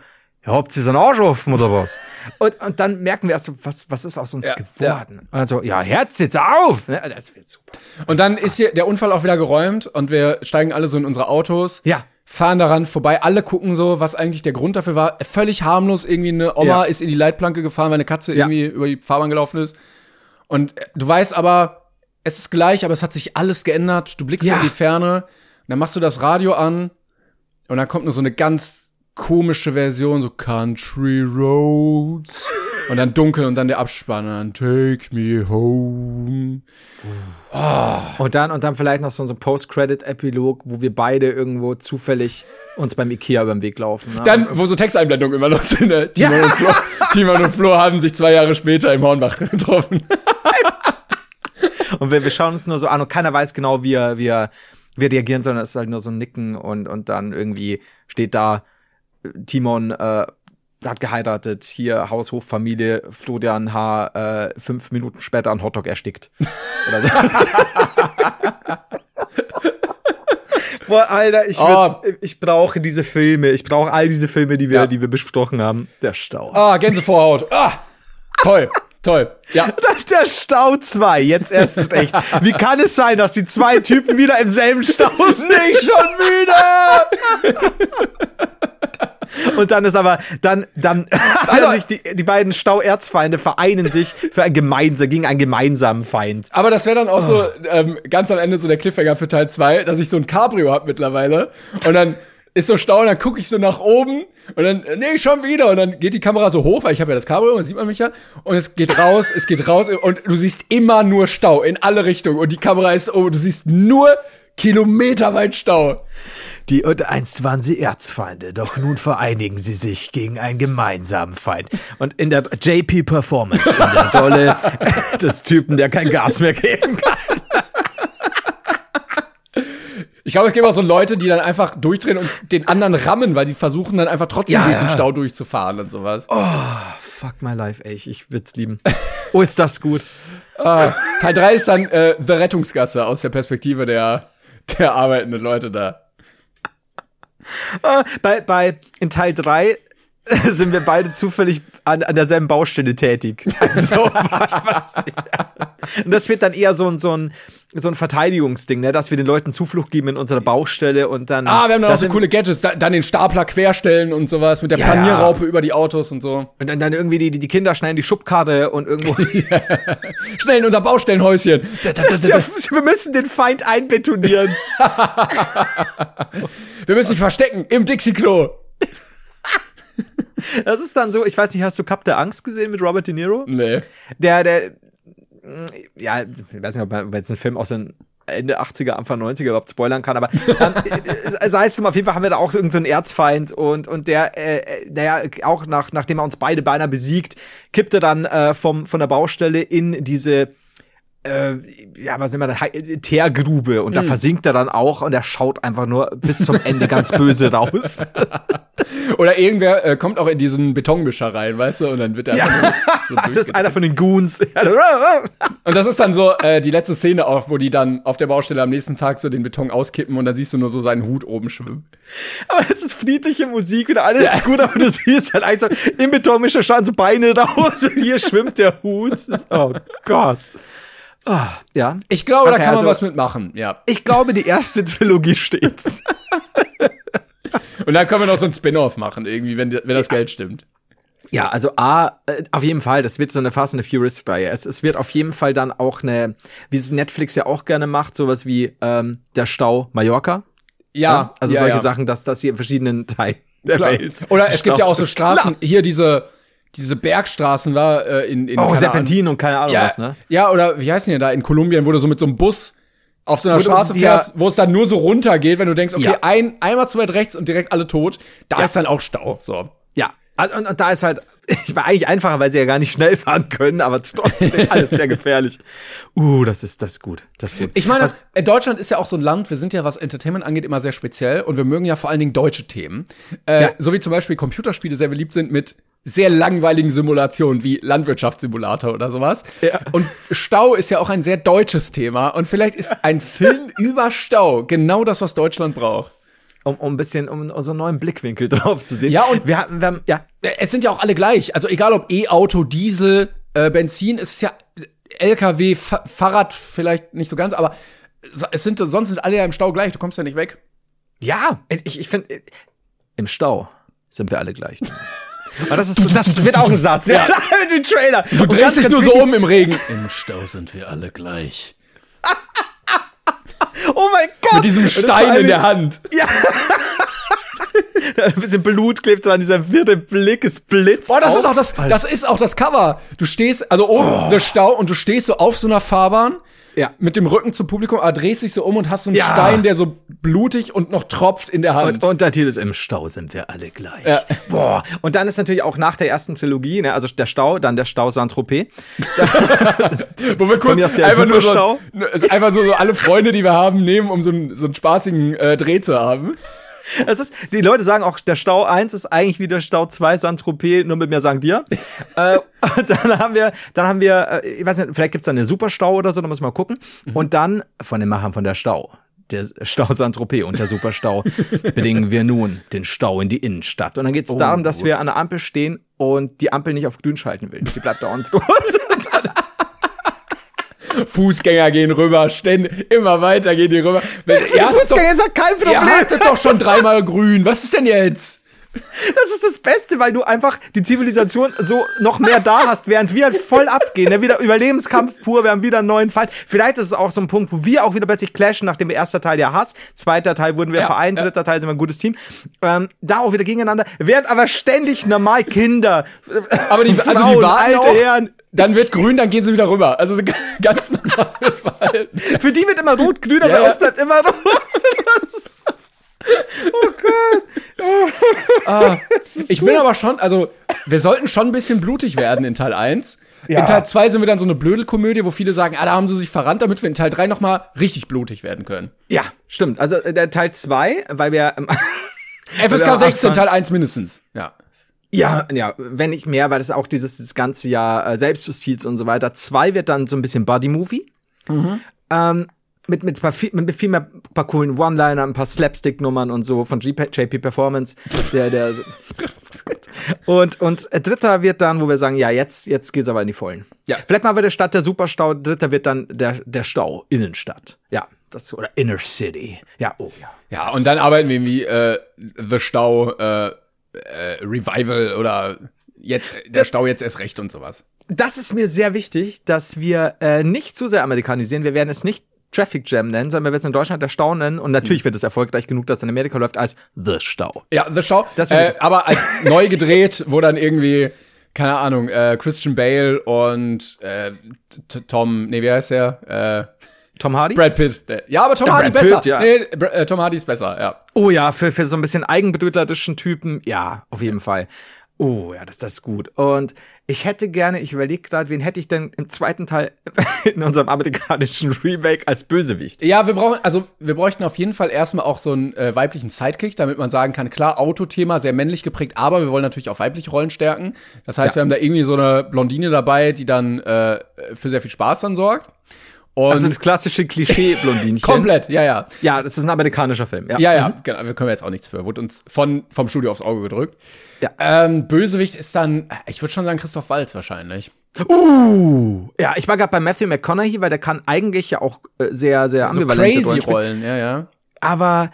ja, habt ihr so einen Arsch offen oder was? und, und dann merken wir erst so, was, was ist aus uns ja, geworden? Ja. Also, ja, Herz jetzt auf! Ne? Das wird super. Und dann oh ist hier der Unfall auch wieder geräumt und wir steigen alle so in unsere Autos. Ja. Fahren daran vorbei, alle gucken so, was eigentlich der Grund dafür war. Völlig harmlos, irgendwie eine Oma ja. ist in die Leitplanke gefahren, weil eine Katze ja. irgendwie über die Fahrbahn gelaufen ist. Und du weißt aber, es ist gleich, aber es hat sich alles geändert. Du blickst in die Ferne, und dann machst du das Radio an und dann kommt nur so eine ganz komische Version, so Country Roads. Und dann dunkel und dann der Abspann. Und dann Take me home. Oh. Und dann, und dann vielleicht noch so ein Post-Credit-Epilog, wo wir beide irgendwo zufällig uns beim Ikea über den Weg laufen. Ne? Dann, wo so Texteinblendungen immer noch sind. Ne? Timon, ja. und Flo, Timon und Flo haben sich zwei Jahre später im Hornbach getroffen. und wir, wir schauen uns nur so an und keiner weiß genau, wie er, wie er, wie er reagieren soll. Es ist halt nur so ein Nicken und, und dann irgendwie steht da Timon, äh, hat geheiratet, hier Haus, Hof, Familie, Florian H. Äh, fünf Minuten später ein Hotdog erstickt. Oder so. Boah, Alter, ich, oh. ich brauche diese Filme. Ich brauche all diese Filme, die wir, ja. die wir besprochen haben. Der Stau. Ah, Gänsevorhaut. Ah, toll. Toll. Ja. Der Stau 2, jetzt erst recht. Wie kann es sein, dass die zwei Typen wieder im selben Stau sind? Nicht schon wieder! Und dann ist aber, dann, dann, also, sich die, die beiden Stauerzfeinde vereinen sich für ein gemeinsam, gegen einen gemeinsamen Feind. Aber das wäre dann auch oh. so ähm, ganz am Ende so der Cliffhanger für Teil 2, dass ich so ein Cabrio hab mittlerweile. Und dann ist so Stau und dann gucke ich so nach oben und dann, nee, schon wieder. Und dann geht die Kamera so hoch, weil ich habe ja das Cabrio, und sieht man mich ja. Und es geht raus, es geht raus und du siehst immer nur Stau in alle Richtungen. Und die Kamera ist, oh, du siehst nur kilometerweit Stau. Die und einst waren sie Erzfeinde, doch nun vereinigen sie sich gegen einen gemeinsamen Feind. Und in der JP Performance, in der Dolle des Typen, der kein Gas mehr geben kann. Ich glaube, es gibt auch so Leute, die dann einfach durchdrehen und den anderen rammen, weil die versuchen dann einfach trotzdem ja, durch den Stau durchzufahren und sowas. Oh, fuck my life, ey. Ich, ich würd's lieben. oh, ist das gut. Ah, Teil 3 ist dann äh, The Rettungsgasse aus der Perspektive der, der arbeitenden Leute da. Ah, bei, bei, in Teil 3 sind wir beide zufällig an, an derselben Baustelle tätig. Also, was, ja. Und das wird dann eher so ein, so ein, so ein Verteidigungsding, ne? dass wir den Leuten Zuflucht geben in unserer Baustelle und dann. Ah, wir haben dann auch so coole Gadgets, dann den Stapler querstellen und sowas mit der ja, Planierraupe über die Autos und so. Und dann, dann irgendwie die, die Kinder schneiden die Schubkarte und irgendwo. Schnell in unser Baustellenhäuschen. wir müssen den Feind einbetonieren. wir müssen dich verstecken im Dixie-Klo. Das ist dann so, ich weiß nicht, hast du Cup der Angst gesehen mit Robert De Niro? Nee. Der, der, ja, ich weiß nicht, ob man jetzt einen Film aus den Ende 80er, Anfang 90er überhaupt spoilern kann, aber ähm, sei es auf jeden Fall haben wir da auch irgendeinen so Erzfeind und, und der, äh, naja, auch nach, nachdem er uns beide beinahe besiegt, kippt er dann äh, vom, von der Baustelle in diese äh, ja, was immer Teergrube und mm. da versinkt er dann auch und er schaut einfach nur bis zum Ende ganz böse raus. Oder irgendwer äh, kommt auch in diesen Betonmischer rein, weißt du, und dann wird er ja. so Das ist einer von den Goons. und das ist dann so äh, die letzte Szene auch, wo die dann auf der Baustelle am nächsten Tag so den Beton auskippen und dann siehst du nur so seinen Hut oben schwimmen. Aber es ist friedliche Musik und alles ja. ist gut, aber du siehst halt einfach, im Betonmischer schauen so Beine raus und hier schwimmt der Hut. Oh Gott. Oh, ja. Ich glaube, okay, da kann man also, was mitmachen, ja. Ich glaube, die erste Trilogie steht. Und dann können wir noch so ein Spin-off machen, irgendwie, wenn, wenn das ja. Geld stimmt. Ja, also A, äh, auf jeden Fall, das wird so eine Fast and Furious-Reihe. Es, es wird auf jeden Fall dann auch eine, wie es Netflix ja auch gerne macht, sowas wie ähm, der Stau Mallorca. Ja. ja also ja, solche. Sachen, dass das hier in verschiedenen Teilen der Klar. Welt. Oder es Stau gibt ja auch so Straßen, Klar. hier diese diese Bergstraßen war äh, in, in Oh, Serpentin und keine Ahnung ja, was, ne? Ja, oder wie heißen die da in Kolumbien, wo du so mit so einem Bus auf so einer Straße fährst, wo es dann nur so runter geht, wenn du denkst, okay, ja. ein, einmal zu weit rechts und direkt alle tot, da ist dann auch Stau, so. Ja, also, und, und da ist halt, ich war eigentlich einfacher, weil sie ja gar nicht schnell fahren können, aber trotzdem alles sehr gefährlich. Uh, das ist das ist gut, das ist gut. Ich meine, äh, Deutschland ist ja auch so ein Land, wir sind ja, was Entertainment angeht, immer sehr speziell und wir mögen ja vor allen Dingen deutsche Themen. Äh, ja. So wie zum Beispiel Computerspiele sehr beliebt sind mit sehr langweiligen Simulationen wie Landwirtschaftssimulator oder sowas. Ja. Und Stau ist ja auch ein sehr deutsches Thema und vielleicht ist ein Film über Stau genau das, was Deutschland braucht. Um, um ein bisschen, um so einen neuen Blickwinkel drauf zu sehen. Ja, und wir hatten, wir haben, ja. Es sind ja auch alle gleich. Also egal ob E-Auto, Diesel, äh, Benzin, es ist ja LKW, Fa Fahrrad vielleicht nicht so ganz, aber es sind, sonst sind alle ja im Stau gleich, du kommst ja nicht weg. Ja, ich, ich finde, im Stau sind wir alle gleich. Aber das, ist, das wird auch ein Satz, ja. Mit dem Trailer. Du drehst ganz, dich ganz nur so um im Regen. Im Stau sind wir alle gleich. oh mein Gott. Mit diesem Stein in der Hand. Ja. ein bisschen Blut klebt dran, dieser wirre Blick ist blitzt. Boah, das auf. ist auch das, das ist auch das Cover. Du stehst, also oben oh. der Stau und du stehst so auf so einer Fahrbahn ja. mit dem Rücken zum Publikum, aber drehst dich so um und hast so einen ja. Stein, der so blutig und noch tropft in der Hand. Und, und der Titel ist Im Stau sind wir alle gleich. Ja. Boah. Und dann ist natürlich auch nach der ersten Trilogie, ne, also der Stau, dann der Stau Saint-Tropez. Wo wir kurz einfach nur so, einfach so, so alle Freunde, die wir haben, nehmen, um so einen, so einen spaßigen äh, Dreh zu haben. Es ist, die Leute sagen auch, der Stau 1 ist eigentlich wie der Stau 2 Saint-Tropez, nur mit mehr sagen dir. äh, dann haben wir, dann haben wir, äh, ich weiß nicht, vielleicht gibt's da eine Superstau oder so, da muss man mal gucken. Mhm. Und dann von den Machern von der Stau. Der Stau Saint-Tropez und der Superstau bedingen wir nun den Stau in die Innenstadt. Und dann geht's oh. darum, dass wir an der Ampel stehen und die Ampel nicht auf grün schalten will. Die bleibt dauernd rot. Fußgänger gehen rüber, ständig, immer weiter gehen die rüber. Wenn, ja, Fußgänger ist doch kein Problem. Ihr hattet doch schon dreimal grün. Was ist denn jetzt? Das ist das Beste, weil du einfach die Zivilisation so noch mehr da hast, während wir halt voll abgehen. Ne? Wieder Überlebenskampf pur, wir haben wieder einen neuen Fall. Vielleicht ist es auch so ein Punkt, wo wir auch wieder plötzlich clashen, nachdem erster Teil ja Hass, zweiter Teil wurden wir ja, vereint, ja. dritter Teil sind wir ein gutes Team. Ähm, da auch wieder gegeneinander, während aber ständig normal Kinder, aber die, Frauen, also die alte auch, Herren dann wird grün, dann gehen sie wieder rüber. Also ganz normales Verhalten. Für die wird immer rot, grün, aber ja, bei uns bleibt immer rot. oh Gott. Ah, ich bin aber schon, also wir sollten schon ein bisschen blutig werden in Teil 1. Ja. In Teil 2 sind wir dann so eine Blödelkomödie, wo viele sagen, ah, da haben sie sich verrannt, damit wir in Teil 3 nochmal richtig blutig werden können. Ja, stimmt. Also äh, der Teil 2, weil wir ähm, FSK 16, Teil 1 mindestens. Ja. Ja, ja, wenn nicht mehr, weil das auch dieses, dieses ganze Jahr äh, Selbstjustiz und so weiter. Zwei wird dann so ein bisschen Buddy-Movie. Mhm. Ähm, mit, mit, mit, mit viel mehr paar coolen One-Liner, ein paar Slapstick-Nummern und so von JP Performance. Der, der so. und, und äh, dritter wird dann, wo wir sagen, ja, jetzt, jetzt geht's aber in die Vollen. Ja. Vielleicht mal wieder statt der Superstau, dritter wird dann der, der Stau, Innenstadt. Ja, das, oder Inner City. Ja, oh ja. Ja, und dann arbeiten wir wie äh, The Stau, äh, äh, Revival oder jetzt der Stau jetzt erst recht und sowas. Das ist mir sehr wichtig, dass wir äh, nicht zu sehr amerikanisieren. Wir werden es nicht Traffic Jam nennen, sondern wir werden es in Deutschland der Stau nennen. Und natürlich hm. wird es erfolgreich genug, dass es in Amerika läuft als The Stau. Ja, The Stau. Äh, aber als neu gedreht, wo dann irgendwie, keine Ahnung, äh, Christian Bale und äh, Tom, nee, wie heißt der? Äh, Tom Hardy? Brad Pitt. Ja, aber Tom ja, Hardy Brad besser. Pitt, ja. Nee, äh, Tom Hardy ist besser, ja. Oh ja, für, für so ein bisschen eigenbedeuterischen Typen, ja, auf jeden Fall. Oh ja, das, das ist gut. Und ich hätte gerne, ich überlege gerade, wen hätte ich denn im zweiten Teil in unserem amerikanischen Remake als Bösewicht? Ja, wir brauchen, also wir bräuchten auf jeden Fall erstmal auch so einen äh, weiblichen Sidekick, damit man sagen kann, klar, Autothema, sehr männlich geprägt, aber wir wollen natürlich auch weibliche Rollen stärken. Das heißt, ja. wir haben da irgendwie so eine Blondine dabei, die dann äh, für sehr viel Spaß dann sorgt. Und also das klassische Klischee-Blondinchen. Komplett, ja, ja. Ja, das ist ein amerikanischer Film. Ja, ja, ja mhm. genau. Wir können jetzt auch nichts für. Wurde uns von, vom Studio aufs Auge gedrückt. Ja. Ähm, Bösewicht ist dann, ich würde schon sagen, Christoph Waltz wahrscheinlich. Uh, ja, ich war gerade bei Matthew McConaughey, weil der kann eigentlich ja auch äh, sehr, sehr ambivalente so crazy Rollen, ja, ja. Aber,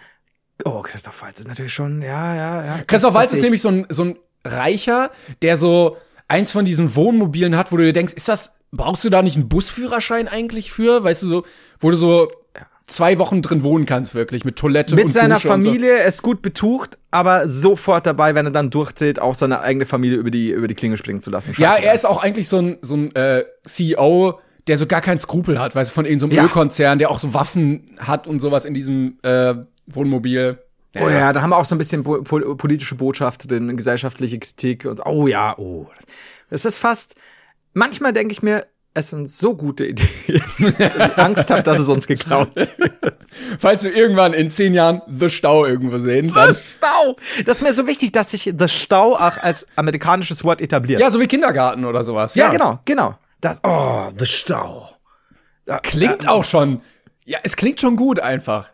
oh, Christoph Waltz ist natürlich schon, ja, ja, ja. Christoph Waltz ist nämlich so ein, so ein Reicher, der so eins von diesen Wohnmobilen hat, wo du dir denkst, ist das brauchst du da nicht einen Busführerschein eigentlich für? Weißt du, so, wo du so zwei Wochen drin wohnen kannst, wirklich, mit Toilette mit und seiner Dusche Familie, so. ist gut betucht, aber sofort dabei, wenn er dann durchzählt, auch seine eigene Familie über die, über die Klinge springen zu lassen. Scheiße, ja, er ist auch eigentlich so ein, so ein äh, CEO, der so gar keinen Skrupel hat, weißt du, von irgendeinem so ja. Ölkonzern, der auch so Waffen hat und sowas in diesem äh, Wohnmobil. Oh ja, da haben wir auch so ein bisschen po politische Botschaft drin, gesellschaftliche Kritik und oh ja, oh. Das ist fast, manchmal denke ich mir, es sind so gute Ideen, dass ich Angst habe, dass es uns geklaut wird. Falls wir irgendwann in zehn Jahren The Stau irgendwo sehen. The Stau! Das ist mir so wichtig, dass sich The Stau auch als amerikanisches Wort etabliert. Ja, so wie Kindergarten oder sowas. Ja, ja genau, genau. Das, oh, The Stau. Klingt äh, auch schon, ja, es klingt schon gut einfach.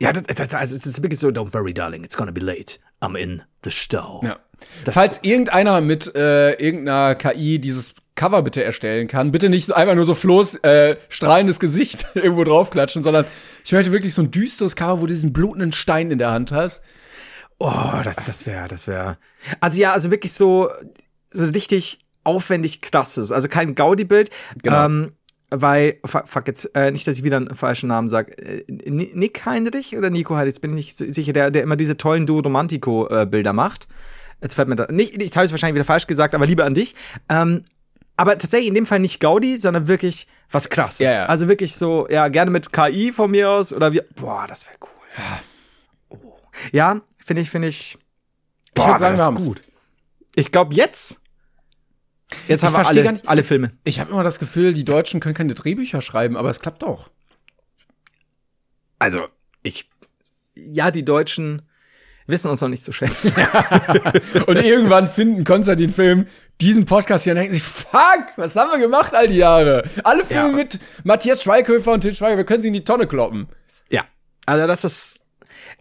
Ja, das, das, also es ist wirklich so, don't worry, darling, it's gonna be late. I'm in the Stau. Ja. Das Falls irgendeiner mit äh, irgendeiner KI dieses Cover bitte erstellen kann. Bitte nicht einfach nur so Flo's äh, strahlendes Gesicht irgendwo draufklatschen, sondern ich möchte wirklich so ein düsteres Cover, wo du diesen blutenden Stein in der Hand hast. Oh, das, das wäre, das wäre. Also ja, also wirklich so, so richtig aufwendig krasses. Also kein Gaudi-Bild. Genau. Ähm, weil, fuck jetzt, äh, nicht, dass ich wieder einen falschen Namen sage. Äh, Nick Heinrich oder Nico Heinrich, jetzt bin ich nicht sicher, der, der immer diese tollen Duo Romantico-Bilder macht. Jetzt fällt mir da, nicht, ich habe es wahrscheinlich wieder falsch gesagt, aber lieber an dich. Ähm, aber tatsächlich in dem Fall nicht Gaudi, sondern wirklich was krasses. Ja, ja. Also wirklich so, ja, gerne mit KI von mir aus oder wie, boah, das wäre cool. Ja, oh. ja finde ich, finde ich, boah, ich würde sagen, wir haben gut. Ich glaube jetzt Jetzt ich haben wir alle, nicht, alle Filme. Ich habe immer das Gefühl, die Deutschen können keine Drehbücher schreiben, aber es klappt doch. Also, ich, ja, die Deutschen wissen uns noch nicht zu schätzen. und irgendwann finden Konstantin-Film diesen Podcast hier und denken sich, fuck, was haben wir gemacht all die Jahre? Alle Filme ja. mit Matthias Schweighöfer und Til Schweiger, wir können sie in die Tonne kloppen. Ja, also das ist,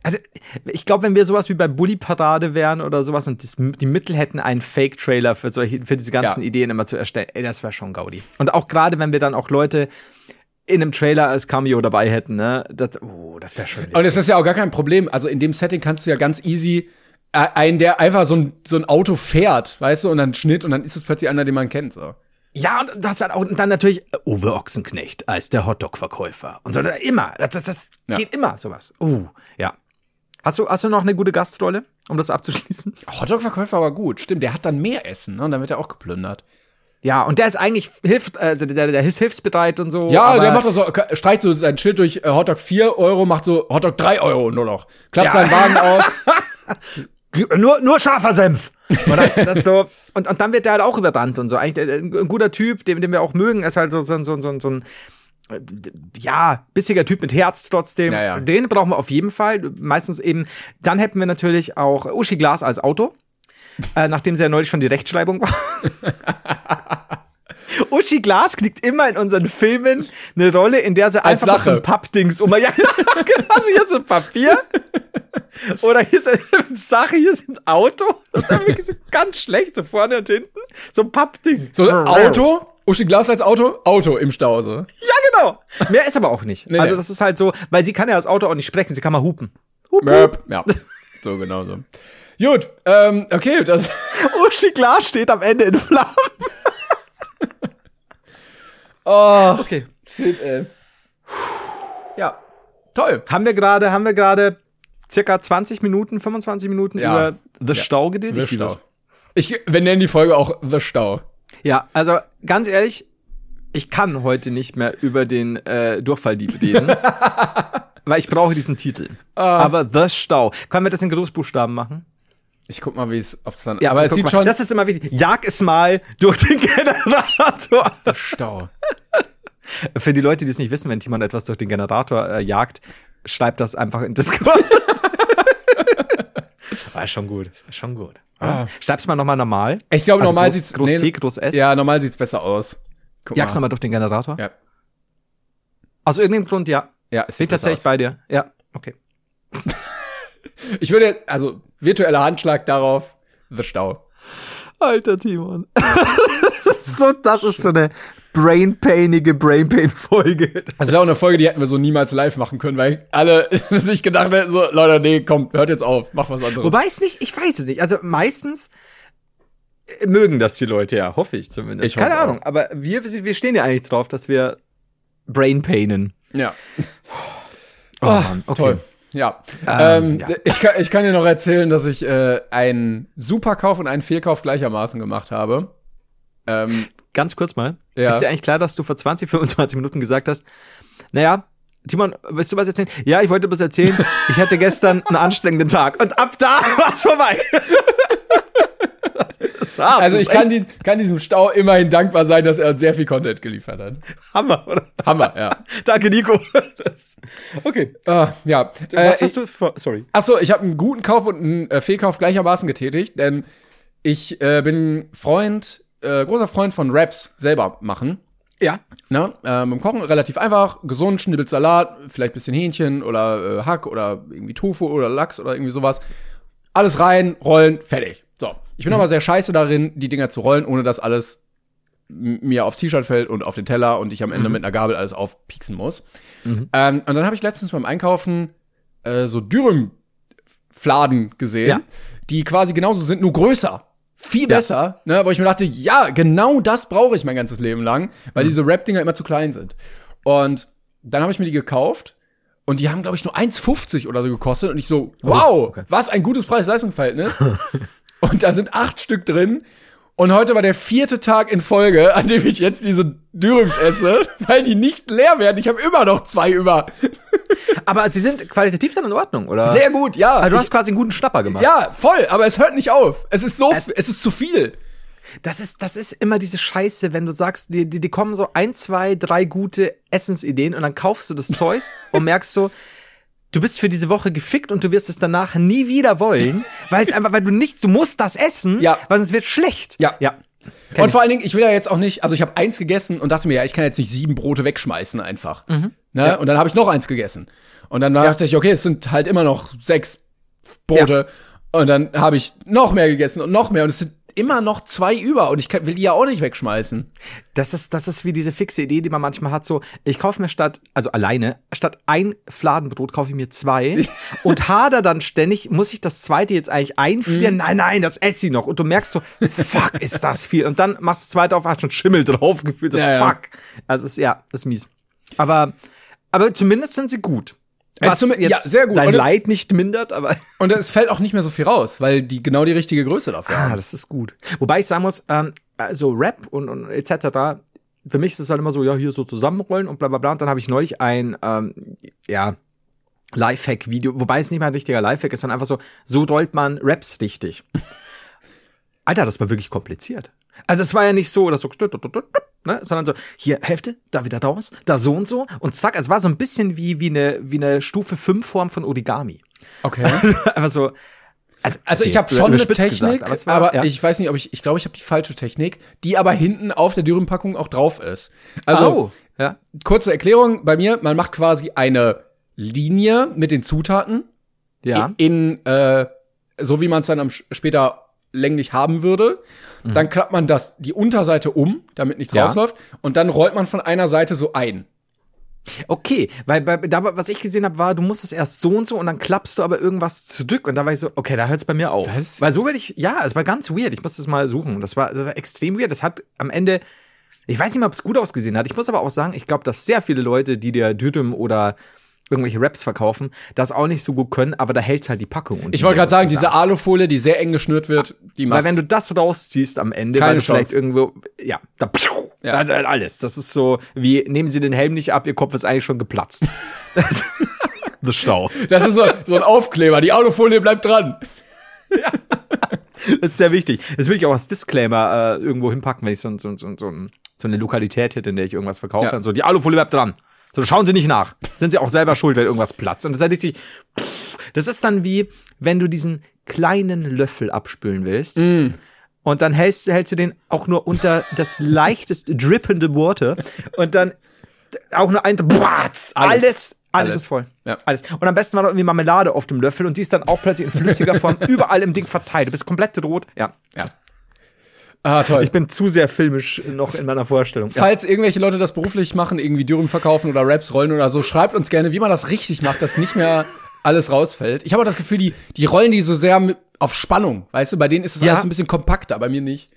also, ich glaube, wenn wir sowas wie bei Bully Parade wären oder sowas und das, die Mittel hätten, einen Fake-Trailer für solche, für diese ganzen ja. Ideen immer zu erstellen, ey, das wäre schon Gaudi. Und auch gerade, wenn wir dann auch Leute in einem Trailer als Cameo dabei hätten, ne, das, oh, das wäre schon. Witzig. Und das ist ja auch gar kein Problem. Also in dem Setting kannst du ja ganz easy äh, einen, der einfach so ein, so ein Auto fährt, weißt du, und dann Schnitt und dann ist es plötzlich einer, den man kennt, so. Ja, und das hat auch und dann natürlich Uwe Ochsenknecht als der Hotdog-Verkäufer. Und so, immer. Das, das, das ja. geht immer, sowas. Uh, ja. Hast du, hast du noch eine gute Gastrolle, um das abzuschließen? Hotdog-Verkäufer war gut, stimmt. Der hat dann mehr Essen, ne? Und dann wird er auch geplündert. Ja, und der ist eigentlich hilft, also der, der ist hilfsbereit und so. Ja, der macht das so, streicht so sein Schild durch äh, Hotdog 4 Euro, macht so Hotdog 3 Euro nur noch. Klappt ja. seinen Wagen auf. nur, nur scharfer Senf. So, und, und dann wird der halt auch überrannt und so. Eigentlich ein, ein guter Typ, den, den wir auch mögen, ist halt so, so, so, so, so ein ja, bissiger Typ mit Herz trotzdem. Ja, ja. Den brauchen wir auf jeden Fall. Meistens eben, dann hätten wir natürlich auch Uschi Glas als Auto, äh, nachdem sie ja neulich schon die Rechtschreibung war. Uschi Glas kriegt immer in unseren Filmen eine Rolle, in der sie als einfach Sache. so ein Pappdings um. Ja, genau, also hier so ein Papier. Oder hier ist eine Sache, hier ist ein Auto. Das ist wirklich so ganz schlecht, so vorne und hinten. So ein Pappding. So ein Auto, Uschi Glas als Auto, Auto im Stau. So. Ja, genau. Mehr ist aber auch nicht. Nee, also das ist halt so, weil sie kann ja das Auto auch nicht sprechen, sie kann mal hupen. Hup, hup. Ja, so genau so. Gut, ähm, okay, das. Uschi Glas steht am Ende in Flammen. oh, okay. Shit, ey. Ja, toll. Haben wir gerade, haben wir gerade circa 20 Minuten, 25 Minuten ja. über The ja. Stau geredet? The Stau. Ich, wir nennen die Folge auch The Stau. Ja, also ganz ehrlich, ich kann heute nicht mehr über den äh, Durchfalldieb reden. weil ich brauche diesen Titel. Ah. Aber The Stau. Können wir das in Großbuchstaben machen? Ich guck mal, wie es, ob es dann. Ja, aber es sieht mal, schon. Das ist immer wichtig. Jag es mal durch den Generator. Stau. Für die Leute, die es nicht wissen, wenn jemand etwas durch den Generator äh, jagt, schreibt das einfach in Discord. War schon gut. Schon gut. Ah. Schreib's mal nochmal normal. Ich glaube, also normal groß, sieht's groß nee, T, groß S. Ja, normal sieht's besser aus. Guck Jagst nochmal durch den Generator? Ja. Aus irgendeinem Grund, ja. Ja, es sieht tatsächlich aus. bei dir. Ja, okay. Ich würde, also, virtueller Handschlag darauf, The Stau. Alter Timon. so, das ist so eine brainpainige Brainpain-Folge. Das wäre auch eine Folge, die hätten wir so niemals live machen können, weil alle sich gedacht hätten, so, Leute, nee, komm, hört jetzt auf, mach was anderes. Wobei es nicht, ich weiß es nicht. Also meistens äh, mögen das die Leute ja, hoffe ich zumindest. Ich Keine Ahnung, auch. aber wir, wir stehen ja eigentlich drauf, dass wir Brainpainen. Ja. Oh, Mann, okay. Toll. Ja. Ähm, ähm, ja. Ich, kann, ich kann dir noch erzählen, dass ich äh, einen Superkauf und einen Fehlkauf gleichermaßen gemacht habe. Ähm, Ganz kurz mal. Ja. Ist dir eigentlich klar, dass du vor 20, 25 Minuten gesagt hast, naja, Timon, willst du was erzählen? Ja, ich wollte was erzählen. Ich hatte gestern einen anstrengenden Tag. Und ab da war es vorbei. Also ich kann, die, kann, diesem Stau immerhin dankbar sein, dass er uns sehr viel Content geliefert hat. Hammer, oder? Hammer, ja. Danke, Nico. okay. Uh, ja. Was äh, hast du vor, sorry. Achso, ich habe einen guten Kauf und einen äh, Fehlkauf gleichermaßen getätigt, denn ich äh, bin Freund äh, großer Freund von Raps selber machen. Ja. Ne? Ähm, beim Kochen relativ einfach, gesund, schnibbelt Salat, vielleicht bisschen Hähnchen oder äh, Hack oder irgendwie Tofu oder Lachs oder irgendwie sowas. Alles rein, rollen, fertig. So. Ich bin mhm. aber sehr scheiße darin, die Dinger zu rollen, ohne dass alles mir aufs T-Shirt fällt und auf den Teller und ich am Ende mhm. mit einer Gabel alles aufpieksen muss. Mhm. Ähm, und dann habe ich letztens beim Einkaufen äh, so Dürüm-Fladen gesehen, ja. die quasi genauso sind, nur größer viel besser, ja. ne, wo ich mir dachte, ja, genau das brauche ich mein ganzes Leben lang, weil mhm. diese Rap-Dinger immer zu klein sind. Und dann habe ich mir die gekauft und die haben, glaube ich, nur 1,50 oder so gekostet. Und ich so, oh, wow, okay. was ein gutes Preis-Leistungs-Verhältnis. und da sind acht Stück drin. Und heute war der vierte Tag in Folge, an dem ich jetzt diese Dürums esse, weil die nicht leer werden. Ich habe immer noch zwei über. Aber sie sind qualitativ dann in Ordnung, oder? Sehr gut, ja. Also du hast quasi einen guten Schnapper gemacht. Ja, voll, aber es hört nicht auf. Es ist so, es, es ist zu viel. Das ist, das ist immer diese Scheiße, wenn du sagst, die, die, die kommen so ein, zwei, drei gute Essensideen und dann kaufst du das Zeus und merkst so, du bist für diese Woche gefickt und du wirst es danach nie wieder wollen, weil es einfach, weil du nicht, du musst das essen, ja. weil sonst wird schlecht. Ja. Ja. Kenn und ich. vor allen Dingen, ich will ja jetzt auch nicht, also ich habe eins gegessen und dachte mir, ja, ich kann jetzt nicht sieben Brote wegschmeißen einfach. Mhm. Ne? Ja. Und dann habe ich noch eins gegessen. Und dann ja. dachte ich, okay, es sind halt immer noch sechs Brote. Ja. Und dann habe ich noch mehr gegessen und noch mehr. Und es sind immer noch zwei über und ich kann, will die ja auch nicht wegschmeißen. Das ist, das ist wie diese fixe Idee, die man manchmal hat, so, ich kaufe mir statt, also alleine, statt ein Fladenbrot kaufe ich mir zwei und hader dann ständig, muss ich das zweite jetzt eigentlich einfrieren? Mhm. Nein, nein, das esse ich noch. Und du merkst so, fuck, ist das viel. Und dann machst du das zweite auf, hast schon Schimmel drauf gefühlt, so, ja, fuck. Ja. Also, ist, ja, ist mies. Aber, aber zumindest sind sie gut. Was zum, jetzt ja, sehr gut. dein Leid nicht mindert, aber. Und es fällt auch nicht mehr so viel raus, weil die genau die richtige Größe dafür ah, haben. Ah, das ist gut. Wobei ich sagen muss, ähm, also Rap und, und etc., für mich ist es halt immer so, ja, hier so zusammenrollen und bla bla bla. Und dann habe ich neulich ein, ähm, ja, Lifehack-Video, wobei es nicht mal ein richtiger Lifehack ist, sondern einfach so, so rollt man Raps richtig. Alter, das war wirklich kompliziert. Also es war ja nicht so, dass so, ne, sondern so, hier Hälfte, da wieder raus, da so und so und zack, es war so ein bisschen wie, wie eine, wie eine Stufe 5 Form von Origami. Okay. Einfach so, also, also ich habe schon eine Technik, gesagt, aber, war, aber ja. ich weiß nicht, ob ich, ich glaube, ich habe die falsche Technik, die aber hinten auf der Dürrenpackung auch drauf ist. Also, oh, ja. kurze Erklärung bei mir, man macht quasi eine Linie mit den Zutaten ja. in, in äh, so wie man es dann am, später länglich haben würde. Mhm. Dann klappt man das, die Unterseite um, damit nichts ja. rausläuft. Und dann rollt man von einer Seite so ein. Okay, weil bei, da, was ich gesehen habe, war, du musst es erst so und so und dann klappst du aber irgendwas zurück und da war ich so, okay, da hört es bei mir auf. Was? Weil so werde ich, ja, es war ganz weird. Ich muss das mal suchen. Das war, das war extrem weird. Das hat am Ende, ich weiß nicht mal, ob es gut ausgesehen hat. Ich muss aber auch sagen, ich glaube, dass sehr viele Leute, die dir Dürüm oder irgendwelche Raps verkaufen, das auch nicht so gut können, aber da hält's halt die Packung. Ich wollte gerade sagen, diese Alufolie, die sehr eng geschnürt wird, die macht. Weil wenn du das rausziehst am Ende, Keine weil du vielleicht irgendwo, ja, da, ja. Also alles. Das ist so, wie, nehmen Sie den Helm nicht ab, Ihr Kopf ist eigentlich schon geplatzt. das Stau. Das ist so, so ein Aufkleber, die Alufolie bleibt dran. Ja. Das ist sehr wichtig. Das will ich auch als Disclaimer äh, irgendwo hinpacken, wenn ich so, so, so, so, so eine Lokalität hätte, in der ich irgendwas verkaufe. Ja. Dann so, die Alufolie bleibt dran. So, schauen Sie nicht nach. Sind Sie auch selber schuld, wenn irgendwas platzt. Und das ist richtig, das ist dann wie, wenn du diesen kleinen Löffel abspülen willst. Mm. Und dann hältst, hältst du den auch nur unter das leichtest drippende Water. Und dann auch nur ein, alles, alles, alles, ist voll. Ja. Alles. Und am besten war noch irgendwie Marmelade auf dem Löffel und die ist dann auch plötzlich in flüssiger Form überall im Ding verteilt. Du bist komplett rot. Ja, ja. Ah, toll. Ich bin zu sehr filmisch noch in meiner Vorstellung. Falls ja. irgendwelche Leute das beruflich machen, irgendwie Dürüm verkaufen oder Raps rollen oder so, schreibt uns gerne, wie man das richtig macht, dass nicht mehr alles rausfällt. Ich habe auch das Gefühl, die, die rollen die so sehr auf Spannung. Weißt du, bei denen ist es ja. alles ein bisschen kompakter, bei mir nicht.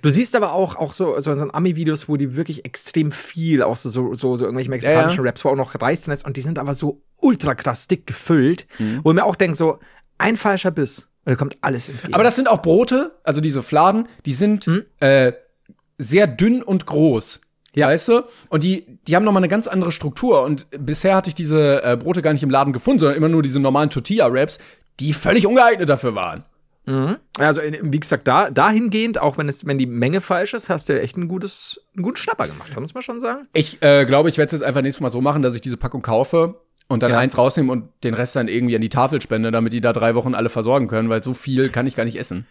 Du siehst aber auch, auch so, so, so Ami-Videos, wo die wirklich extrem viel, auch so, so, so, so irgendwelche mexikanischen ja, ja. Raps, wo auch noch reißen ist, und die sind aber so ultra krass dick gefüllt, mhm. wo ich mir auch denke, so, ein falscher Biss und da kommt alles entgegen. Aber das sind auch Brote, also diese Fladen, die sind hm? äh, sehr dünn und groß. Ja. Weißt du? Und die, die haben nochmal eine ganz andere Struktur. Und bisher hatte ich diese äh, Brote gar nicht im Laden gefunden, sondern immer nur diese normalen Tortilla-Wraps, die völlig ungeeignet dafür waren. Mhm. Also, wie gesagt, da, dahingehend, auch wenn es, wenn die Menge falsch ist, hast du echt ein gutes, einen guten Schnapper gemacht, muss man schon sagen. Ich äh, glaube, ich werde es jetzt einfach nächstes Mal so machen, dass ich diese Packung kaufe und dann ja. eins rausnehmen und den Rest dann irgendwie an die Tafel spende, damit die da drei Wochen alle versorgen können, weil so viel kann ich gar nicht essen.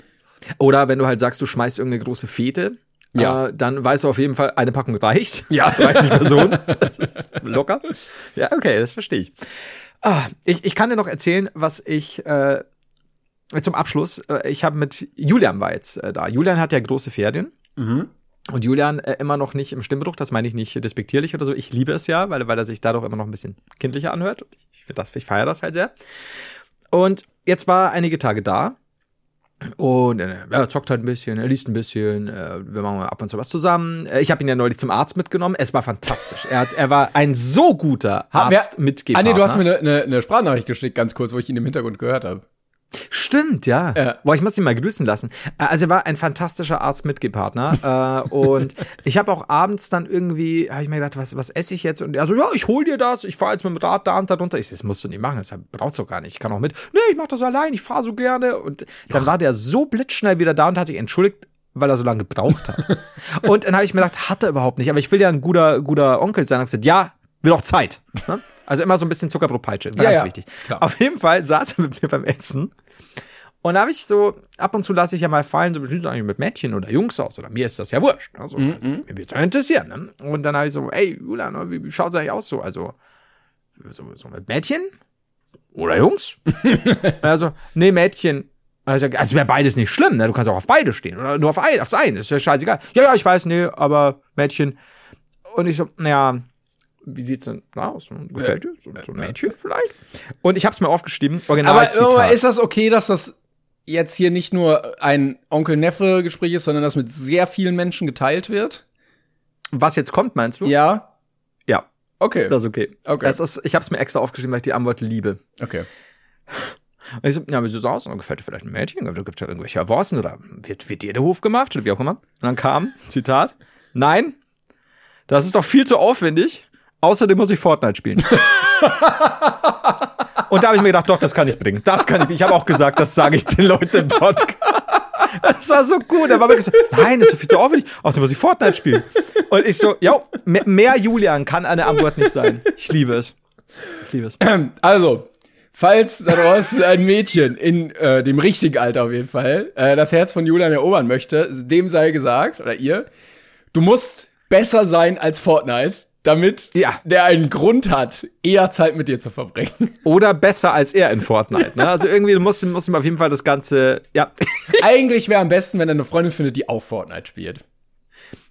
Oder wenn du halt sagst, du schmeißt irgendeine große Fete, ja. Äh, dann weißt du auf jeden Fall, eine Packung reicht. Ja. 30 Personen. Locker. Ja, okay, das verstehe ich. Ah, ich. Ich kann dir noch erzählen, was ich äh, zum Abschluss, äh, ich habe mit Julian war jetzt äh, da. Julian hat ja große Pferdchen. Mhm. Und Julian äh, immer noch nicht im Stimmbruch, das meine ich nicht despektierlich oder so. Ich liebe es ja, weil, weil er sich dadurch immer noch ein bisschen kindlicher anhört. Ich, ich, ich feiere das halt sehr. Und jetzt war einige Tage da. Und äh, er zockt halt ein bisschen, er liest ein bisschen, äh, wir machen ab und zu was zusammen. Äh, ich habe ihn ja neulich zum Arzt mitgenommen. Es war fantastisch. Er, hat, er war ein so guter Arzt mitgeber Ah nee, du hast mir eine, eine, eine Sprachnachricht geschickt, ganz kurz, wo ich ihn im Hintergrund gehört habe. Stimmt, ja. ja. Boah, ich muss ihn mal grüßen lassen. Äh, also er war ein fantastischer Arzt-Mitgepartner. äh, und ich habe auch abends dann irgendwie, habe ich mir gedacht, was, was esse ich jetzt? Und er so, ja, ich hol dir das, ich fahre jetzt mit dem Rad da und da runter. Ich so, das musst du nicht machen, das brauchst du gar nicht. Ich kann auch mit. Nee, ich mach das allein, ich fahre so gerne. Und dann war der so blitzschnell wieder da und hat sich entschuldigt, weil er so lange gebraucht hat. und dann habe ich mir gedacht, hat er überhaupt nicht. Aber ich will ja ein guter, guter Onkel sein. Und gesagt, ja, will auch Zeit. Ne? Also immer so ein bisschen Zuckerbrotpeitsche, war ja, ganz ja, wichtig. Klar. Auf jeden Fall saß er mit mir beim Essen. Und da habe ich so, ab und zu lasse ich ja mal fallen, so bestimmt eigentlich mit Mädchen oder Jungs aus, oder mir ist das ja wurscht. Also, mm -mm. mir wird ja interessieren. Ne? Und dann habe ich so, ey, Julian, ne, wie, wie schaut es eigentlich aus so? Also, so, so mit Mädchen? Oder Jungs? also, nee, Mädchen. Also, also wäre beides nicht schlimm, ne? Du kannst auch auf beide stehen. Oder nur auf ein, aufs eine. Ist ja scheißegal. Ja, ja, ich weiß, nee, aber Mädchen. Und ich so, naja, wie sieht's denn aus? Gefällt dir? So, so ein Mädchen vielleicht? Und ich habe es mir aufgeschrieben. Original aber ist das okay, dass das jetzt hier nicht nur ein Onkel-Neffe-Gespräch ist, sondern das mit sehr vielen Menschen geteilt wird? Was jetzt kommt, meinst du? Ja. Ja. Okay. Das ist okay. Okay. Das ist, ich habe es mir extra aufgeschrieben, weil ich die Antwort liebe. Okay. Und ich so, ja, wie sieht das aus? Und gefällt dir vielleicht ein Mädchen? Oder gibt es ja irgendwelche Avancen? Oder wird, wird dir der Hof gemacht? Oder wie auch immer? Und dann kam, Zitat, nein, das ist doch viel zu aufwendig. Außerdem muss ich Fortnite spielen. Und da habe ich mir gedacht, doch, das kann ich bringen. Das kann ich. Ich habe auch gesagt, das sage ich den Leuten im Podcast. Das war so gut. Er war wirklich so, nein, das ist so viel zu aufwendig. Außerdem muss ich Fortnite spielen. Und ich so, ja, mehr Julian kann eine Antwort nicht sein. Ich liebe es. Ich liebe es. Also, falls daraus ein Mädchen in äh, dem richtigen Alter auf jeden Fall äh, das Herz von Julian erobern möchte, dem sei gesagt, oder ihr, du musst besser sein als Fortnite damit ja. der einen Grund hat, eher Zeit mit dir zu verbringen. Oder besser als er in Fortnite. Ne? Also irgendwie muss, muss ihm auf jeden Fall das Ganze, ja. Eigentlich wäre am besten, wenn er eine Freundin findet, die auch Fortnite spielt.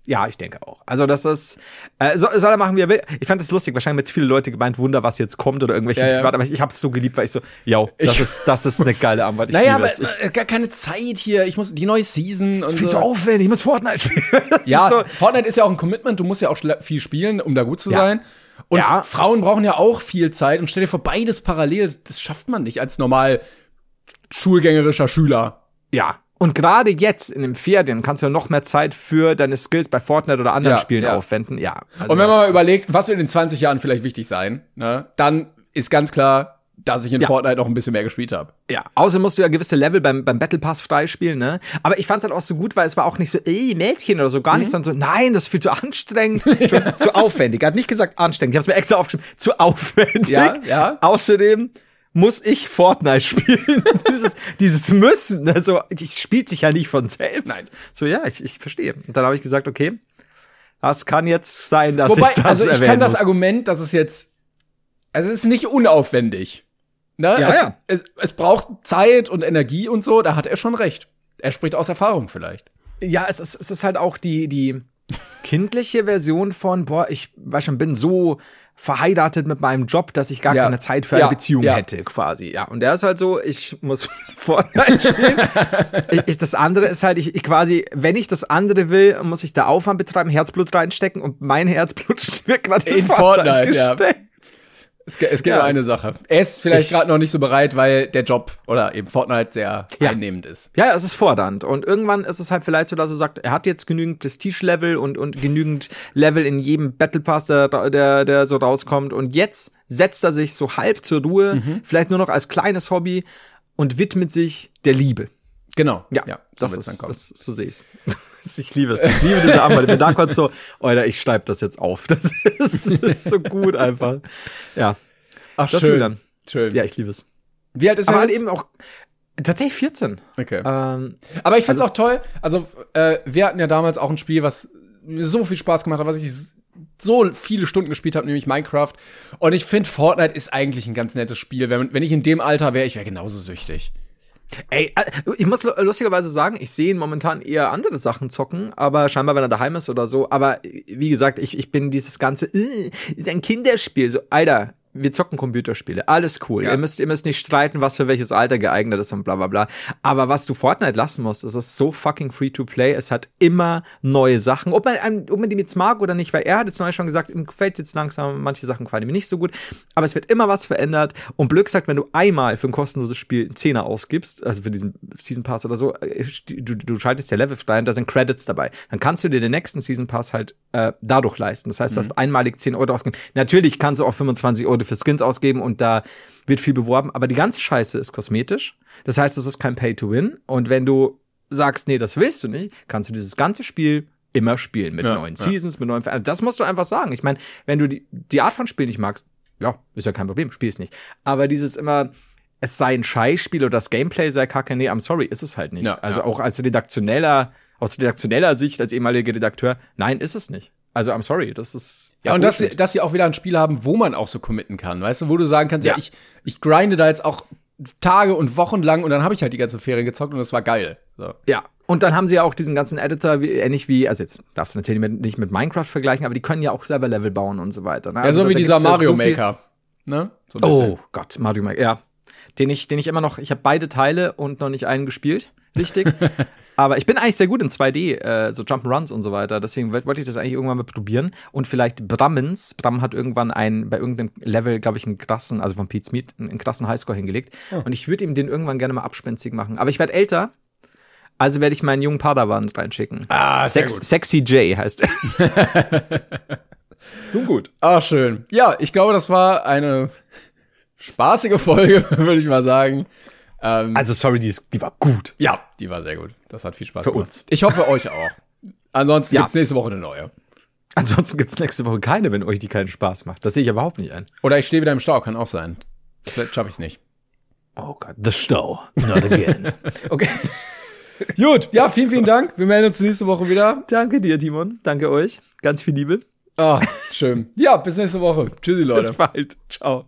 Ja, ich denke auch. Also das ist, äh, soll, soll er machen, wie er will. Ich fand das lustig. Wahrscheinlich haben jetzt viele Leute gemeint, Wunder, was jetzt kommt oder irgendwelche. Ja, ja. Aber ich habe es so geliebt, weil ich so, ja, das ist, das ist eine geile Antwort. Ich naja, aber ich, äh, gar keine Zeit hier. Ich muss die neue Season und ist viel so. zu aufwendig. Ich muss Fortnite spielen. ja, so. Fortnite ist ja auch ein Commitment. Du musst ja auch viel spielen, um da gut zu ja. sein. Und ja. Frauen brauchen ja auch viel Zeit. Und stell dir vor, beides parallel, das schafft man nicht als normal schulgängerischer Schüler. Ja, und gerade jetzt in den Ferien kannst du ja noch mehr Zeit für deine Skills bei Fortnite oder anderen ja, Spielen ja. aufwenden. Ja. Also und wenn man mal überlegt, was wird in den 20 Jahren vielleicht wichtig sein, ne, dann ist ganz klar, dass ich in ja. Fortnite noch ein bisschen mehr gespielt habe. Ja, außerdem musst du ja gewisse Level beim, beim Battle Pass freispielen, ne? Aber ich fand's halt auch so gut, weil es war auch nicht so, ey, Mädchen oder so, gar mhm. nicht, sondern so, nein, das ist viel zu anstrengend, zu aufwendig. Er hat nicht gesagt anstrengend, ich hab's mir extra aufgeschrieben, zu aufwendig. Ja, ja. Außerdem muss ich Fortnite spielen. dieses, dieses Müssen, also, ich spielt sich ja nicht von selbst. Nein. So, ja, ich, ich verstehe. Und dann habe ich gesagt, okay, das kann jetzt sein, dass Wobei, ich das Also ich kann das muss. Argument, dass es jetzt, also es ist nicht unaufwendig. Ne? Ja, es, ja. Es, es braucht Zeit und Energie und so, da hat er schon recht. Er spricht aus Erfahrung vielleicht. Ja, es ist, es ist halt auch die, die kindliche Version von, boah, ich weiß schon, bin so verheiratet mit meinem Job, dass ich gar ja. keine Zeit für eine ja. Beziehung ja. hätte, quasi. Ja, und der ist halt so, ich muss Fortnite spielen. ich, ich, das andere ist halt, ich, ich quasi, wenn ich das andere will, muss ich da Aufwand betreiben, Herzblut reinstecken und mein Herzblut wird gerade in, in Fortnite, Fortnite gesteckt. Es, es gibt ja, nur eine Sache. Er ist vielleicht gerade noch nicht so bereit, weil der Job oder eben Fortnite sehr ja. einnehmend ist. Ja, es ist fordernd. Und irgendwann ist es halt vielleicht so, dass er sagt, er hat jetzt genügend Prestige-Level und, und genügend Level in jedem Battle Pass, der, der, der so rauskommt. Und jetzt setzt er sich so halb zur Ruhe, mhm. vielleicht nur noch als kleines Hobby und widmet sich der Liebe. Genau. Ja, ja so das ist, das, so sehe ich's. ich liebe es. Ich liebe diese Antwort. Wenn da kommt so, Alter, ich schreibe das jetzt auf. Das ist, das ist, so gut einfach. Ja. Ach, das schön. Schön. Ja, ich liebe es. Wie alt ist er Aber halt eben auch tatsächlich 14. Okay. Ähm, Aber ich finde es also, auch toll. Also, äh, wir hatten ja damals auch ein Spiel, was mir so viel Spaß gemacht hat, was ich so viele Stunden gespielt habe, nämlich Minecraft. Und ich finde, Fortnite ist eigentlich ein ganz nettes Spiel. Wenn, wenn ich in dem Alter wäre, ich wäre genauso süchtig. Ey, äh, ich muss lustigerweise sagen, ich sehe ihn momentan eher andere Sachen zocken, aber scheinbar, wenn er daheim ist oder so. Aber wie gesagt, ich, ich bin dieses ganze, äh, ist ein Kinderspiel. So, Alter, wir zocken Computerspiele, alles cool. Ja. Ihr, müsst, ihr müsst nicht streiten, was für welches Alter geeignet ist und bla bla bla. Aber was du Fortnite lassen musst, ist es so fucking free to play. Es hat immer neue Sachen. Ob man, ob man die jetzt mag oder nicht, weil er hat jetzt neu schon gesagt, ihm gefällt jetzt langsam, manche Sachen gefallen mir nicht so gut. Aber es wird immer was verändert. Und Blöck sagt, wenn du einmal für ein kostenloses Spiel einen Zehner ausgibst, also für diesen Season Pass oder so, äh, du, du schaltest ja Level frei und da sind Credits dabei. Dann kannst du dir den nächsten Season Pass halt äh, dadurch leisten. Das heißt, du mhm. hast einmalig 10 Euro ausgegeben. Natürlich kannst du auch 25 Euro für Skins ausgeben und da wird viel beworben, aber die ganze Scheiße ist kosmetisch. Das heißt, es ist kein Pay-to-Win. Und wenn du sagst, nee, das willst du nicht, kannst du dieses ganze Spiel immer spielen mit ja, neuen ja. Seasons, mit neuen. Also das musst du einfach sagen. Ich meine, wenn du die, die Art von Spiel nicht magst, ja, ist ja kein Problem, spiel es nicht. Aber dieses immer, es sei ein Scheißspiel oder das Gameplay sei kacke, nee, I'm sorry, ist es halt nicht. Ja, also auch als redaktioneller, aus redaktioneller Sicht, als ehemaliger Redakteur, nein, ist es nicht. Also I'm sorry, das ist. Ja, und dass sie, dass sie auch wieder ein Spiel haben, wo man auch so committen kann, weißt du, wo du sagen kannst, ja, ja ich, ich grinde da jetzt auch Tage und Wochen lang und dann habe ich halt die ganze Ferien gezockt und das war geil. So. Ja. Und dann haben sie ja auch diesen ganzen Editor, wie, ähnlich wie, also jetzt darfst du natürlich mit, nicht mit Minecraft vergleichen, aber die können ja auch selber Level bauen und so weiter. Ne? Also ja, so wie dieser Mario so Maker. Ne? So oh Gott, Mario Maker, ja. Den ich, den ich immer noch, ich habe beide Teile und noch nicht einen gespielt. Richtig. Aber ich bin eigentlich sehr gut in 2D, äh, so Jump'n'Runs und so weiter. Deswegen wollte ich das eigentlich irgendwann mal probieren. Und vielleicht Brammens. Bram hat irgendwann einen, bei irgendeinem Level, glaube ich, einen krassen, also von Pete's Meat, einen krassen Highscore hingelegt. Oh. Und ich würde ihm den irgendwann gerne mal abspenstig machen. Aber ich werde älter. Also werde ich meinen jungen Padawan reinschicken. Ah, sehr Sex, gut. Sexy J heißt er. Nun gut. Ah, schön. Ja, ich glaube, das war eine spaßige Folge, würde ich mal sagen. Ähm, also sorry, die, ist, die war gut. Ja, die war sehr gut. Das hat viel Spaß Für gemacht. uns. Ich hoffe euch auch. Ansonsten ja. gibt's nächste Woche eine neue. Ansonsten gibt's nächste Woche keine, wenn euch die keinen Spaß macht. Das sehe ich überhaupt nicht ein. Oder ich stehe wieder im Stau, kann auch sein. Vielleicht schaffe ich's nicht. Oh Gott, the Stau. Not again. okay. Gut, ja, vielen, vielen Dank. Wir melden uns nächste Woche wieder. Danke dir, Timon. Danke euch. Ganz viel Liebe. Ah, schön. Ja, bis nächste Woche. Tschüssi, Leute. Bis bald. Ciao.